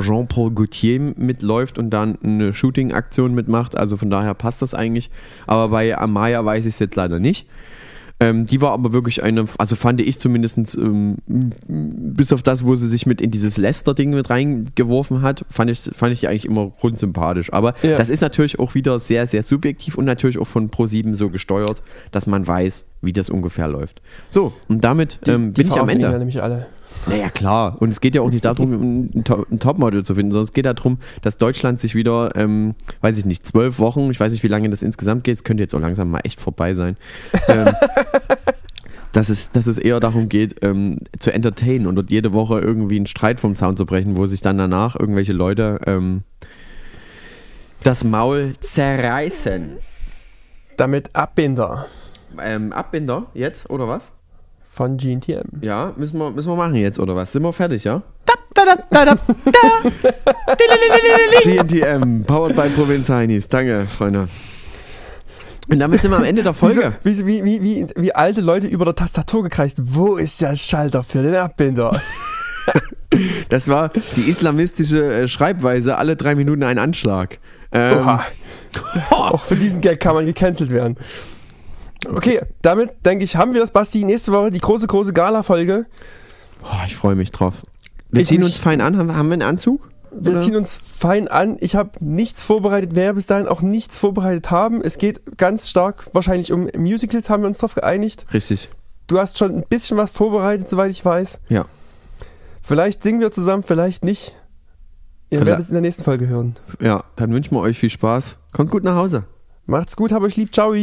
Jean-Paul Gaultier mitläuft und dann eine Shooting-Aktion mitmacht. Also von daher passt das eigentlich. Aber bei Amaya weiß ich es jetzt leider nicht. Ähm, die war aber wirklich eine, also fand ich zumindest, ähm, bis auf das, wo sie sich mit in dieses Lester-Ding mit reingeworfen hat, fand ich, fand ich die eigentlich immer grundsympathisch. Aber Ja. das ist natürlich auch wieder sehr, sehr subjektiv und natürlich auch von Pro7 so gesteuert, dass man weiß, wie das ungefähr läuft. So, und damit ähm, bin ich am Ende. nämlich alle. Naja, klar. Und es geht ja auch nicht darum, ein, ein Topmodel zu finden, sondern es geht darum, dass Deutschland sich wieder, ähm, weiß ich nicht, zwölf Wochen, ich weiß nicht, wie lange das insgesamt geht, es könnte jetzt auch langsam mal echt vorbei sein, ähm, dass, es, dass es eher darum geht, ähm, zu entertainen und dort jede Woche irgendwie einen Streit vom Zaun zu brechen, wo sich dann danach irgendwelche Leute ähm, das Maul zerreißen. Damit Abbinder Ähm, Abbinder jetzt, oder was? von GNTM. Ja, müssen wir, müssen wir machen jetzt, oder was? Sind wir fertig, ja? GNTM, powered by Provinz Heinis. Danke, Freunde. Und damit sind wir am Ende der Folge. Wie, wie, wie, wie alte Leute über der Tastatur gekreist. Wo ist der Schalter für den Abbinder? Das war die islamistische äh, Schreibweise, alle drei Minuten ein Anschlag. Ähm, Oha. Auch für diesen Gag kann man gecancelt werden. Okay, damit denke ich, haben wir das, Basti. Nächste Woche die große, große Gala-Folge. ich freue mich drauf. Wir Ich ziehen uns fein an. Haben, wir- haben wir einen Anzug? Wir Oder? ziehen uns fein an. Ich habe nichts vorbereitet, wer bis dahin auch nichts vorbereitet haben. Es geht ganz stark wahrscheinlich um Musicals, haben wir uns darauf geeinigt. Richtig. Du hast schon ein bisschen was vorbereitet, soweit ich weiß. Ja. Vielleicht singen wir zusammen, vielleicht nicht. Ihr Vielleicht- werdet es in der nächsten Folge hören. Ja, dann wünschen wir euch viel Spaß. Kommt gut nach Hause. Macht's gut, hab euch lieb, ciao.